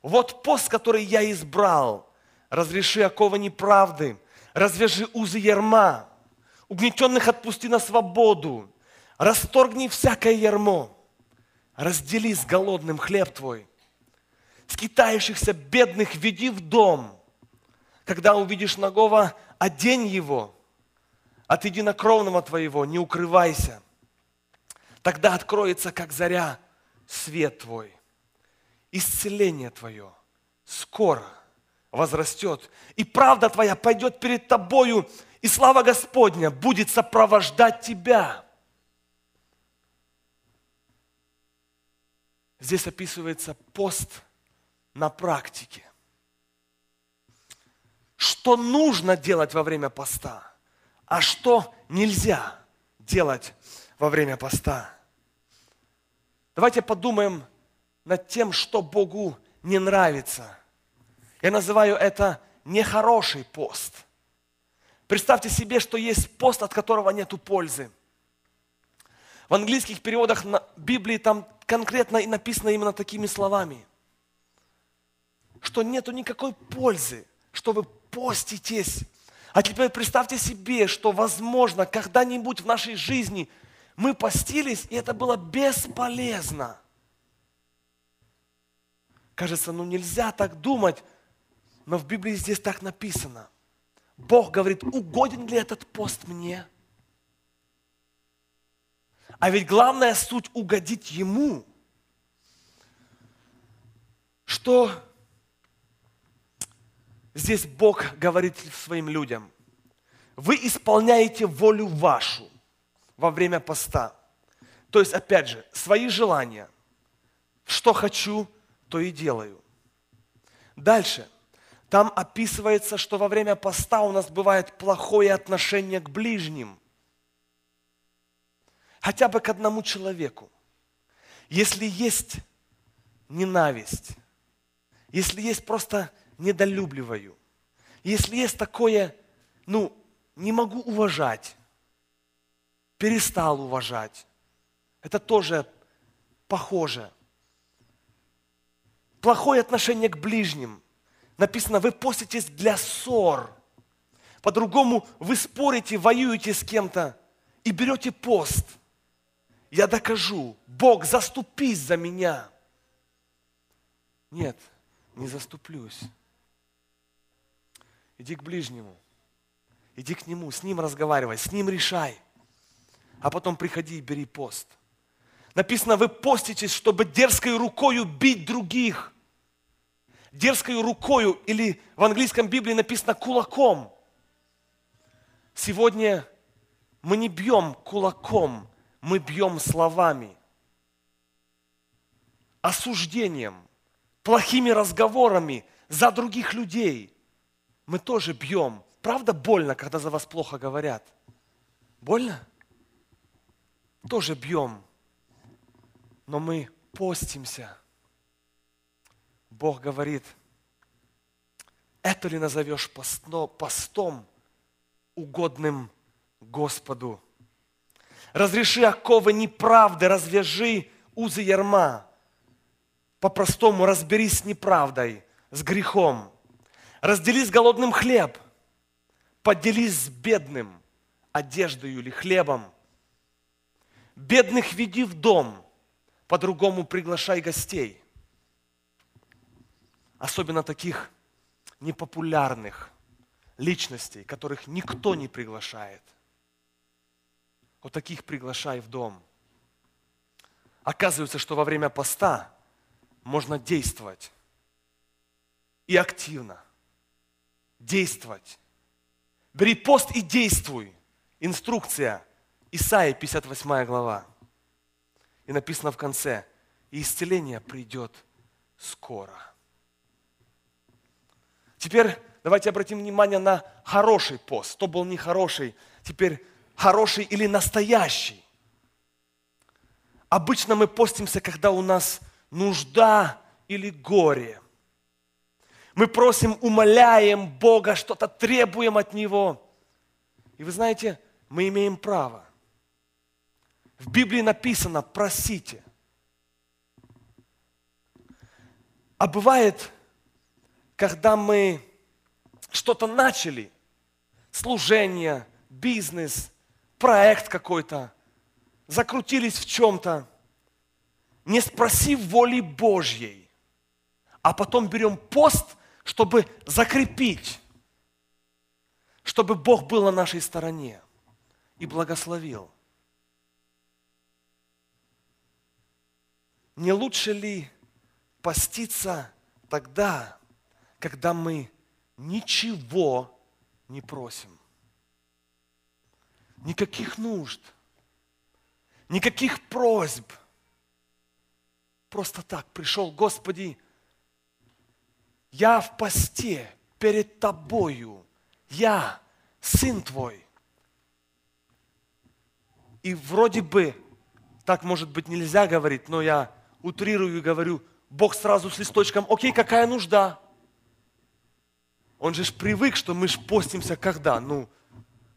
Вот пост, который я избрал. Разреши оковы неправды, развяжи узы ярма, угнетенных отпусти на свободу, расторгни всякое ярмо, раздели с голодным хлеб твой, скитающихся бедных веди в дом, когда увидишь нагого, одень его, от единокровного твоего не укрывайся, тогда откроется, как заря, свет твой. Исцеление твое скоро возрастет, и правда твоя пойдет перед тобою, и слава Господня будет сопровождать тебя. Здесь описывается пост на практике. Что нужно делать во время поста, а что нельзя делать во время поста. Давайте подумаем над тем, что Богу не нравится. Я называю это нехороший пост. Представьте себе, что есть пост, от которого нет пользы. В английских переводах Библии там конкретно и написано именно такими словами, что нету никакой пользы, что вы поститесь. А теперь представьте себе, что возможно когда-нибудь в нашей жизни мы постились, и это было бесполезно – Кажется, ну нельзя так думать, но в Библии здесь так написано. Бог говорит, угоден ли этот пост мне? А ведь главная суть угодить Ему. Что здесь Бог говорит своим людям? Вы исполняете волю вашу во время поста. То есть, опять же, свои желания. Что хочу, то и делаю. Дальше. Там описывается, что во время поста у нас бывает плохое отношение к ближним. Хотя бы к одному человеку. Если есть ненависть, если есть просто недолюбливаю, если есть такое, ну, не могу уважать, перестал уважать, это тоже похоже. Плохое отношение к ближним. Написано, вы поститесь для ссор. По-другому вы спорите, воюете с кем-то и берете пост. Я докажу, Бог, заступись за меня. Нет, не заступлюсь. Иди к ближнему, иди к нему, с ним разговаривай, с ним решай. А потом приходи и бери пост. Написано, вы поститесь, чтобы дерзкой рукою бить других. Дерзкой рукою, или в английском Библии написано кулаком. Сегодня мы не бьем кулаком, мы бьем словами, осуждением, плохими разговорами за других людей. Мы тоже бьем. Правда больно, когда за вас плохо говорят? Больно? Тоже бьем. Но мы постимся. Бог говорит, это ли назовешь постом, угодным Господу? Разреши оковы неправды, развяжи узы ярма. По-простому разберись с неправдой, с грехом. Раздели с голодным хлеб. Поделись с бедным одеждою или хлебом. Бедных веди в дом, по-другому приглашай гостей. Особенно таких непопулярных личностей, которых никто не приглашает – вот таких приглашай в дом. Оказывается, что во время поста можно действовать. И активно. Действовать. Бери пост и действуй. Инструкция. Исаия, 58 глава. И написано в конце, и исцеление придет скоро. Теперь давайте обратим внимание на хороший пост. То был нехороший. Теперь хороший или настоящий. Обычно мы постимся, когда у нас нужда или горе. Мы просим, умоляем Бога, что-то требуем от Него. И вы знаете, мы имеем право. В Библии написано «просите». А бывает, когда мы что-то начали, служение, бизнес, проект какой-то, закрутились в чем-то, не спросив воли Божьей, а потом берем пост, чтобы закрепить, чтобы Бог был на нашей стороне и благословил. Не лучше ли поститься тогда, когда мы ничего не просим? никаких нужд, никаких просьб. Просто так пришел, Господи, я в посте перед Тобою, я, Сын Твой. И вроде бы, так может быть нельзя говорить, но я утрирую и говорю, Бог сразу с листочком, окей, какая нужда? Он же ж привык, что мы ж постимся когда? Ну,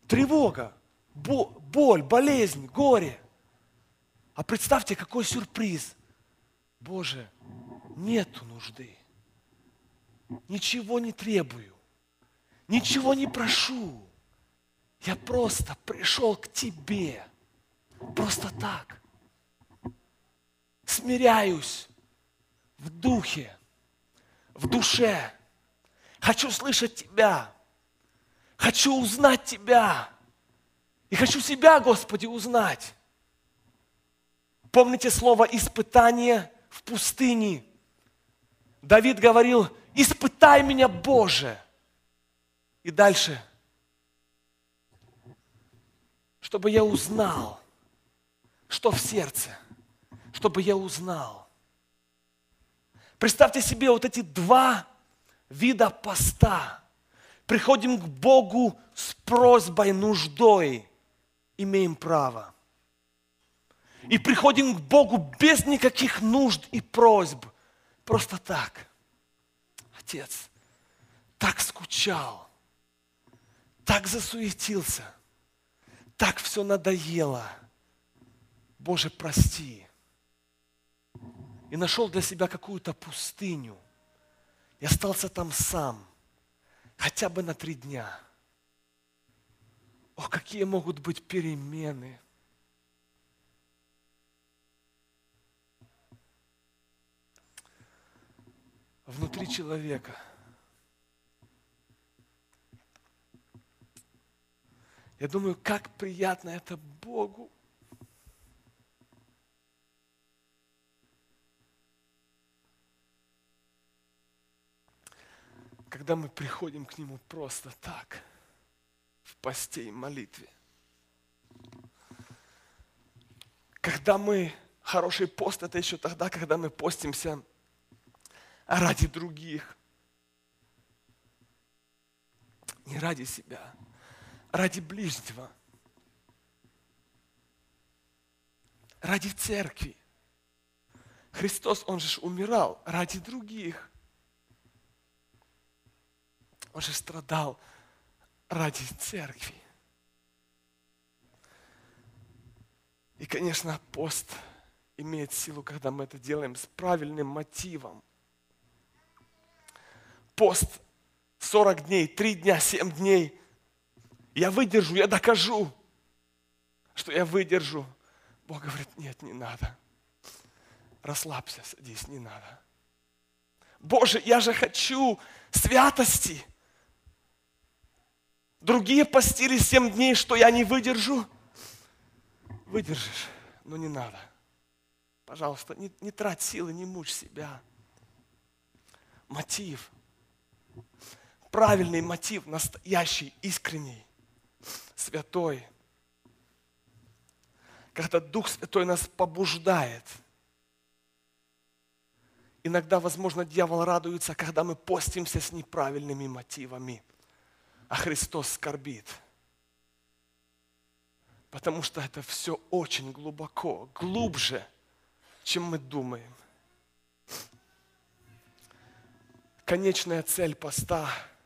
тревога боль, болезнь, горе. А представьте, какой сюрприз. Боже, нету нужды. Ничего не требую. Ничего не прошу. Я просто пришел к Тебе. Просто так. Смиряюсь в духе, в душе. Хочу слышать Тебя. Хочу узнать Тебя. И хочу себя, Господи, узнать. Помните слово «испытание» в пустыне? Давид говорил, испытай меня, Боже. И дальше, чтобы я узнал, что в сердце, чтобы я узнал. Представьте себе вот эти два вида поста. Приходим к Богу с просьбой, нуждой имеем право. И приходим к Богу без никаких нужд и просьб. Просто так. отец так скучал, так засуетился, так все надоело. Боже, прости. И нашел для себя какую-то пустыню. И остался там сам, хотя бы на три дня. О, какие могут быть перемены – внутри человека. Я думаю, как приятно это Богу. Когда мы приходим к Нему просто так, в посте и молитве. Когда мы, хороший пост, это еще тогда, когда мы постимся ради других. Не ради себя, ради ближнего. Ради церкви. Христос, Он же умирал ради других. Он же страдал ради церкви. И, конечно, пост имеет силу, когда мы это делаем с правильным мотивом пост 40 дней, 3 дня, 7 дней. Я выдержу, я докажу, что я выдержу. Бог говорит, нет, не надо. Расслабься, садись, не надо. Боже, я же хочу святости. Другие постили 7 дней, что я не выдержу. Выдержишь, но не надо. Пожалуйста, не, не трать силы, не мучь себя. Мотив – правильный мотив, настоящий, искренний, святой. Когда Дух Святой нас побуждает. Иногда, возможно, дьявол радуется, когда мы постимся с неправильными мотивами, а Христос скорбит. Потому что это все очень глубоко, глубже, чем мы думаем. Конечная цель поста –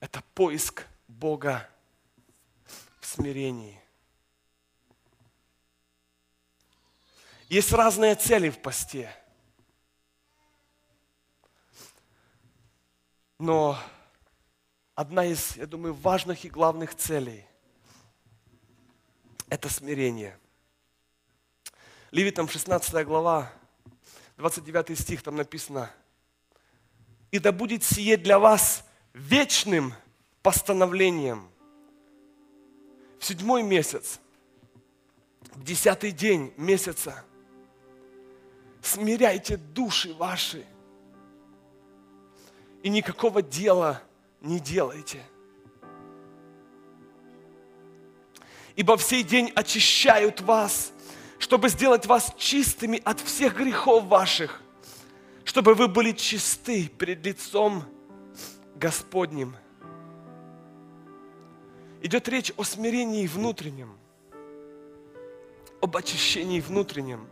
это поиск Бога в смирении. Есть разные цели в посте. Но одна из, я думаю, важных и главных целей – это смирение. Левитам 16 глава, 29 стих, там написано, «И да будет сие для вас вечным постановлением в седьмой месяц, в десятый день месяца, смиряйте души ваши и никакого дела не делайте. Ибо в сей день очищают вас – чтобы сделать вас чистыми от всех грехов ваших, чтобы вы были чисты перед лицом Господним. Идет речь о смирении внутреннем, об очищении внутреннем.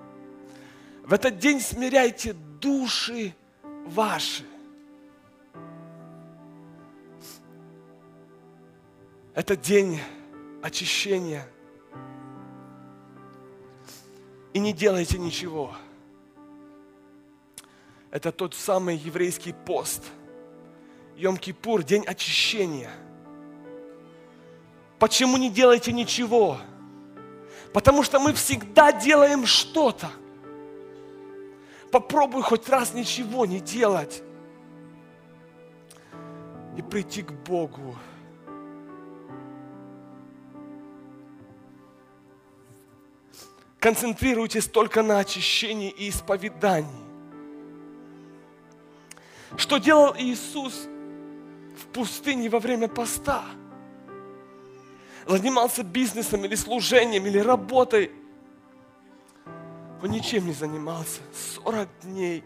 В этот день смиряйте души ваши. Это день очищения – и не делайте ничего. Это тот самый еврейский пост. Йом-Кипур, день очищения. Почему не делайте ничего? Потому что мы всегда делаем что-то. Попробуй хоть раз ничего не делать и прийти к Богу. Концентрируйтесь только на очищении и исповедании. Что делал Иисус в пустыне во время поста? Занимался бизнесом или служением, или работой. Он ничем не занимался. 40 дней.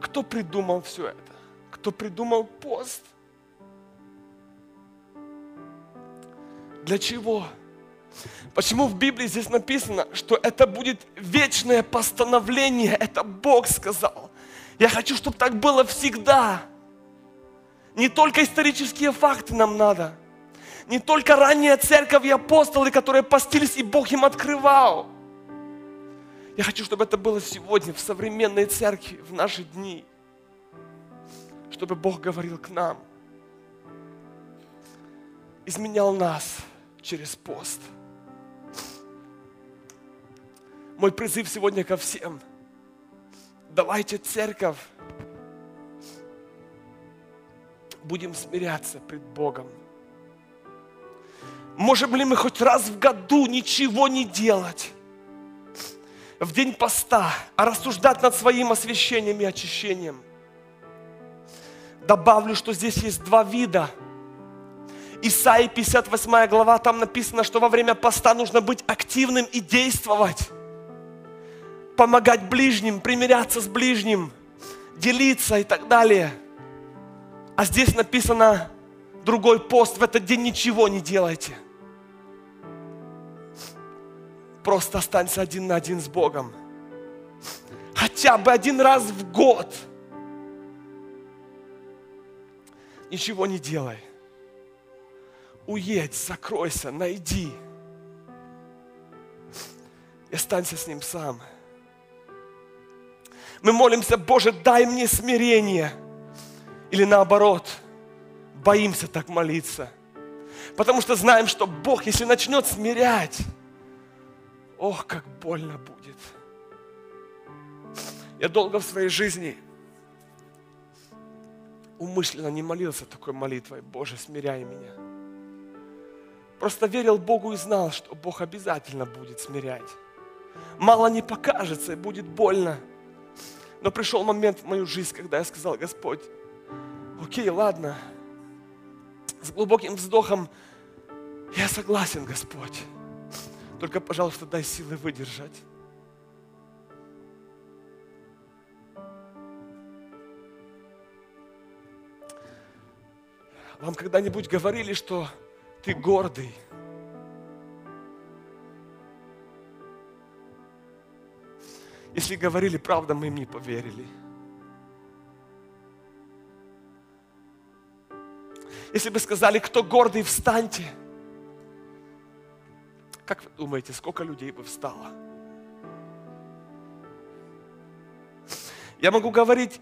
Кто придумал все это? Кто придумал пост? Для чего? Почему в Библии здесь написано, что это будет вечное постановление, это Бог сказал. Я хочу, чтобы так было всегда. Не только исторические факты нам надо, не только ранняя церковь и апостолы, которые постились, и Бог им открывал. Я хочу, чтобы это было сегодня в современной церкви, в наши дни. Чтобы Бог говорил к нам. Изменял нас через пост. Мой призыв сегодня ко всем. Давайте церковь. Будем смиряться пред Богом. Можем ли мы хоть раз в году ничего не делать? в день поста, а рассуждать над своим освящением и очищением. Добавлю, что здесь есть два вида. Исаии 58 глава, там написано, что во время поста нужно быть активным и действовать. Помогать ближним, примиряться с ближним, делиться и так далее. А здесь написано другой пост, в этот день ничего не делайте – Просто останься один на один с Богом. Хотя бы один раз в год. Ничего не делай. Уедь, закройся, найди. И останься с Ним сам. Мы молимся, Боже, дай мне смирение. Или наоборот, боимся так молиться. Потому что знаем, что Бог, если начнет смирять, Ох, как больно будет. Я долго в своей жизни умышленно не молился такой молитвой, Боже, смиряй меня. Просто верил Богу и знал, что Бог обязательно будет смирять. Мало не покажется и будет больно. Но пришел момент в мою жизнь, когда я сказал, Господь, окей, ладно, с глубоким вздохом, я согласен, Господь. Только, пожалуйста, дай силы выдержать. Вам когда-нибудь говорили, что ты гордый? Если говорили, правда, мы им не поверили. Если бы сказали, кто гордый, встаньте – как вы думаете, сколько людей бы встало? Я могу говорить,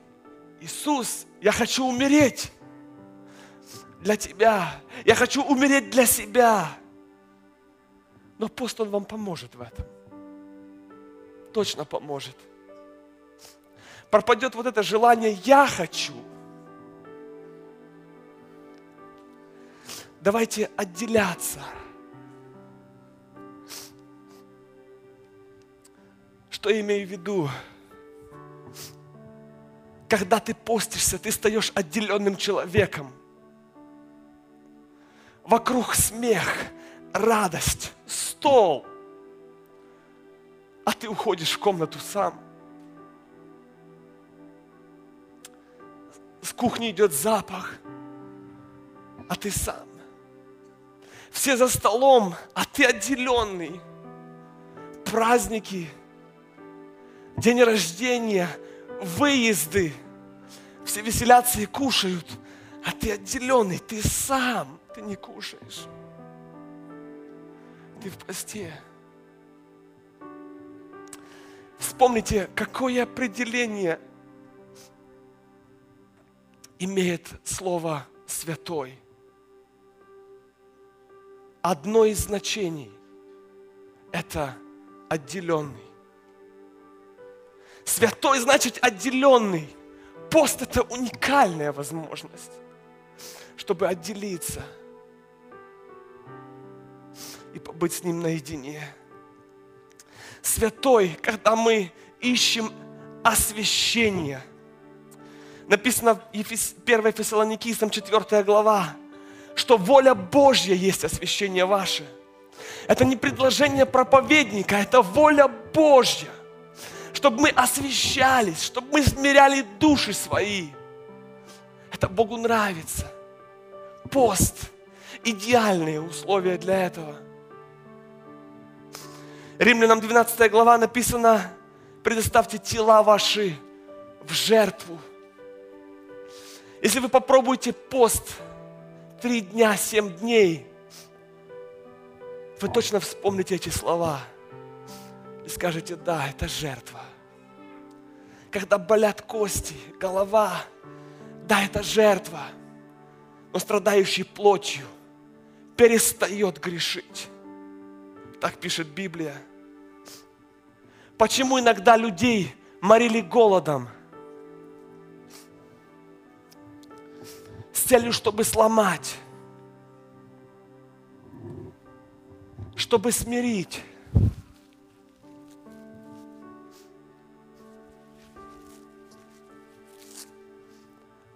Иисус, я хочу умереть для Тебя. Я хочу умереть для себя. Но пост Он вам поможет в этом. Точно поможет. Пропадет вот это желание «я хочу». Давайте отделяться – Что имею в виду? Когда ты постишься, ты стаешь отделенным человеком. Вокруг смех, радость, стол. А ты уходишь в комнату сам. С кухни идет запах, а ты сам. Все за столом, а ты отделенный. Праздники – день рождения, выезды. Все веселятся и кушают, а ты отделенный, ты сам, ты не кушаешь. Ты в посте. Вспомните, какое определение имеет слово «святой». Одно из значений – это отделенный. Святой значит отделенный. Пост это уникальная возможность, чтобы отделиться и побыть с Ним наедине. Святой, когда мы ищем освящение. Написано в 1 Фессалоникийцам 4 глава, что воля Божья есть освящение ваше. Это не предложение проповедника, это воля Божья чтобы мы освещались, чтобы мы смиряли души свои. Это Богу нравится. Пост – идеальные условия для этого. Римлянам 12 глава написано, предоставьте тела ваши в жертву. Если вы попробуете пост три дня, семь дней, вы точно вспомните эти слова и скажете, да, это жертва. Когда болят кости, голова, да, это жертва. Но страдающий плотью перестает грешить. Так пишет Библия. Почему иногда людей морили голодом? С целью, чтобы сломать, чтобы смирить.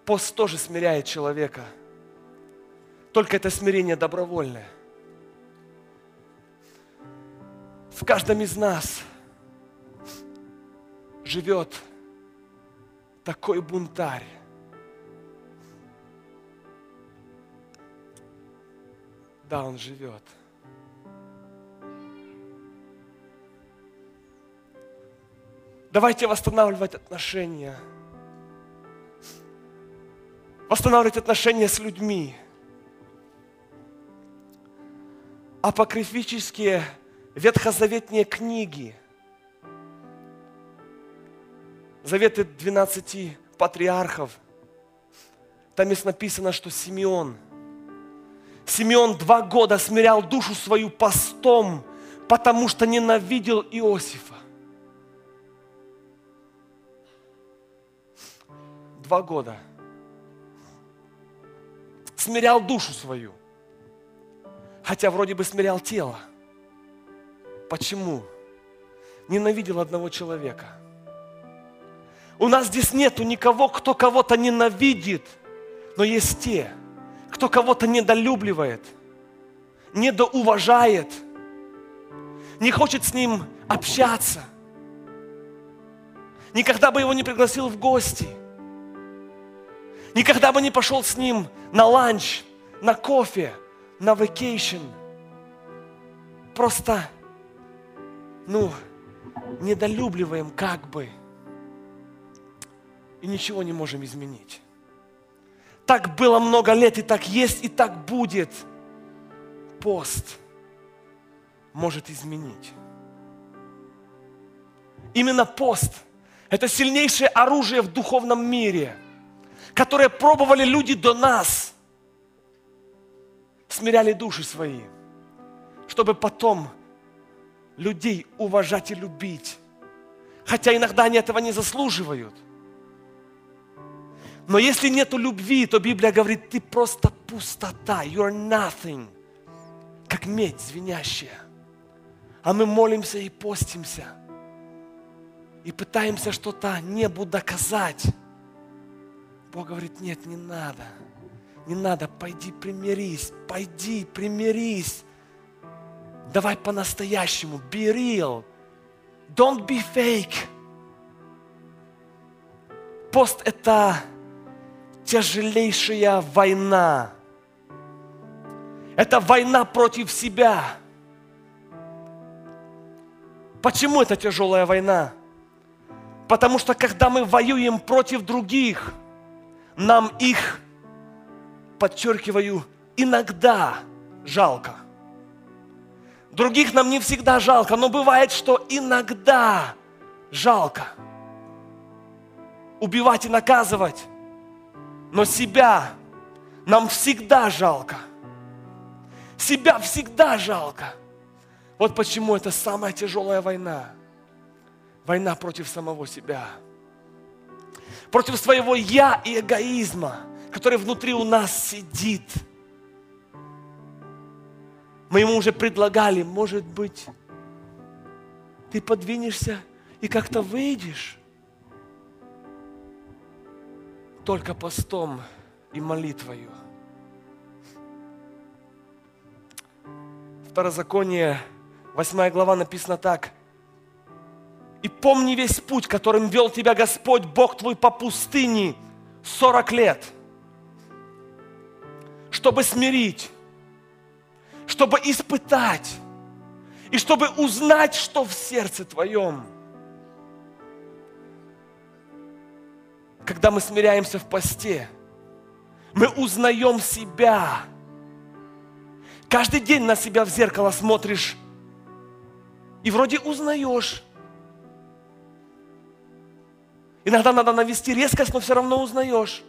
Пост тоже смиряет человека. Только это смирение добровольное. В каждом из нас живет такой бунтарь. Да, он живет. Давайте восстанавливать отношения. Восстанавливать отношения с людьми. Апокрифические ветхозаветные книги, заветы 12 патриархов, там есть написано, что Симеон, Симеон два года смирял душу свою постом, потому что ненавидел Иосифа. Два года. Смирял душу свою. Хотя вроде бы смирял тело. Почему? Ненавидел одного человека. У нас здесь нету никого, кто кого-то ненавидит, но есть те, кто кого-то недолюбливает, недоуважает, не хочет с ним общаться, никогда бы его не пригласил в гости, никогда бы не пошел с ним на ланч, на кофе, на vacation. Просто ну, недолюбливаем как бы. И ничего не можем изменить. Так было много лет, и так есть, и так будет. Пост может изменить. Именно пост – это сильнейшее оружие в духовном мире, которое пробовали люди до нас. Смиряли души свои, чтобы потом людей уважать и любить. Хотя иногда они этого не заслуживают. Но если нету любви, то Библия говорит, ты просто пустота, you are nothing, как медь звенящая. А мы молимся и постимся, и пытаемся что-то небу доказать. Бог говорит, нет, не надо, не надо, пойди примирись, пойди примирись Давай по-настоящему. Be real. Don't be fake. Пост – это тяжелейшая война. Это война против себя. Почему это тяжелая война? Потому что когда мы воюем против других, нам их, подчеркиваю, иногда жалко – Других нам не всегда жалко, но бывает, что иногда жалко. Убивать и наказывать. Но себя нам всегда жалко. Себя всегда жалко. Вот почему это самая тяжелая война. Война против самого себя. Против своего я и эгоизма, который внутри у нас сидит – мы ему уже предлагали, может быть, ты подвинешься и как-то выйдешь. Только постом и молитвою. Второзаконие, 8 глава написано так. «И помни весь путь, которым вел тебя Господь, Бог твой, по пустыне 40 лет, чтобы смирить, чтобы испытать И чтобы узнать, что в сердце твоем. Когда мы смиряемся в посте, мы узнаем себя. Каждый день на себя в зеркало смотришь и вроде узнаешь. Иногда надо навести резкость, но все равно узнаешь.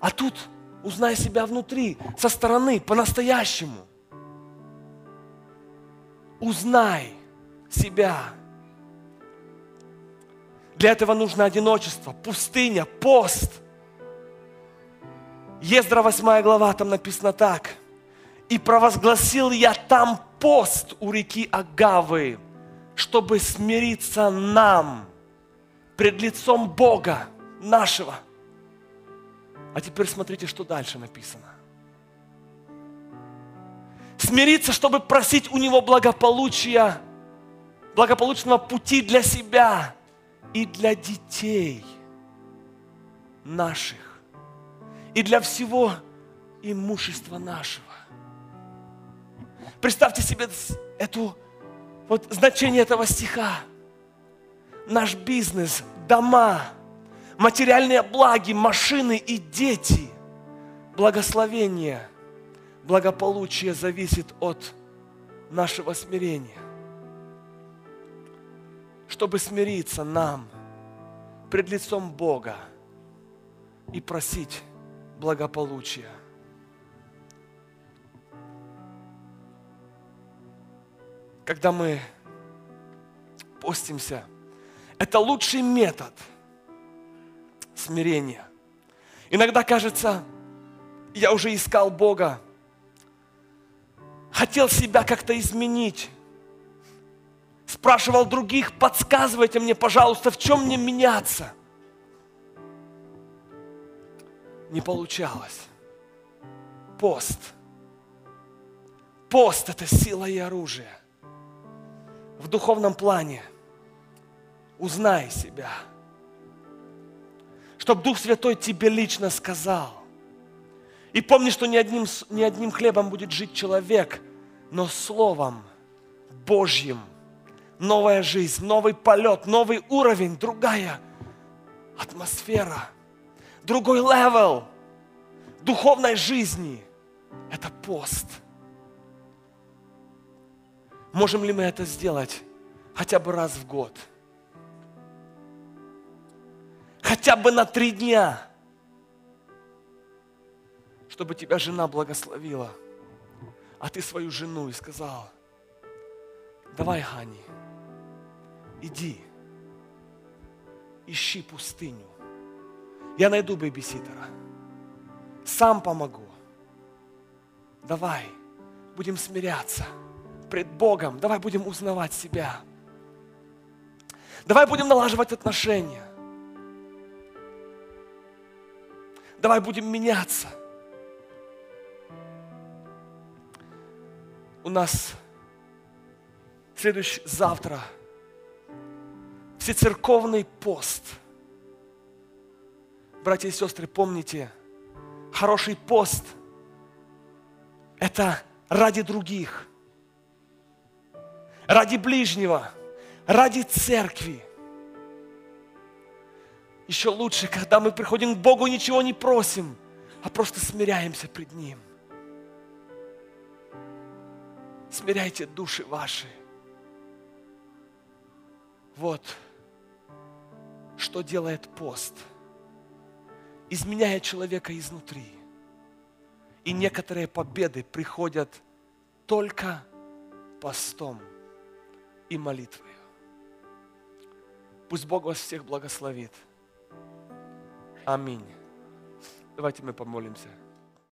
А тут узнай себя внутри, со стороны, по-настоящему. Узнай себя. Для этого нужно одиночество, пустыня, пост. Ездра 8 глава, там написано так. «И провозгласил я там пост у реки Агавы, чтобы смириться нам пред лицом Бога нашего». А теперь смотрите, что дальше написано. Смириться, чтобы просить у Него благополучия, благополучного пути для себя и для детей наших, и для всего имущества нашего. Представьте себе эту, вот значение этого стиха. Наш бизнес, дома – материальные благи, машины и дети. Благословение, благополучие зависит от нашего смирения. Чтобы смириться нам пред лицом Бога и просить благополучия. Когда мы постимся, это лучший метод – смирения. Иногда кажется, я уже искал Бога, хотел себя как-то изменить, спрашивал других, подсказывайте мне, пожалуйста, в чем мне меняться. Не получалось. Пост. Пост – это сила и оружие. В духовном плане узнай себя – чтобы Дух Святой тебе лично сказал. И помни, что не одним, не одним хлебом будет жить человек, но Словом Божьим. Новая жизнь, новый полет, новый уровень, другая атмосфера, другой level духовной жизни. Это пост. Можем ли мы это сделать хотя бы раз в год? Хотя бы на три дня, чтобы тебя жена благословила, а ты свою жену и сказал, давай, Хани, иди, ищи пустыню. Я найду бэбиситера. Сам помогу. Давай, будем смиряться пред Богом. Давай будем узнавать себя. Давай будем налаживать отношения. Давай будем меняться. У нас следующий завтра всецерковный пост. Братья и сестры, помните, хороший пост – это ради других, ради ближнего, ради церкви. Еще лучше, когда мы приходим к Богу, ничего не просим, а просто смиряемся пред Ним. Смиряйте души ваши. Вот что делает пост. Изменяет человека изнутри. И некоторые победы приходят только постом и молитвой. Пусть Бог вас всех благословит. Аминь. Давайте мы помолимся.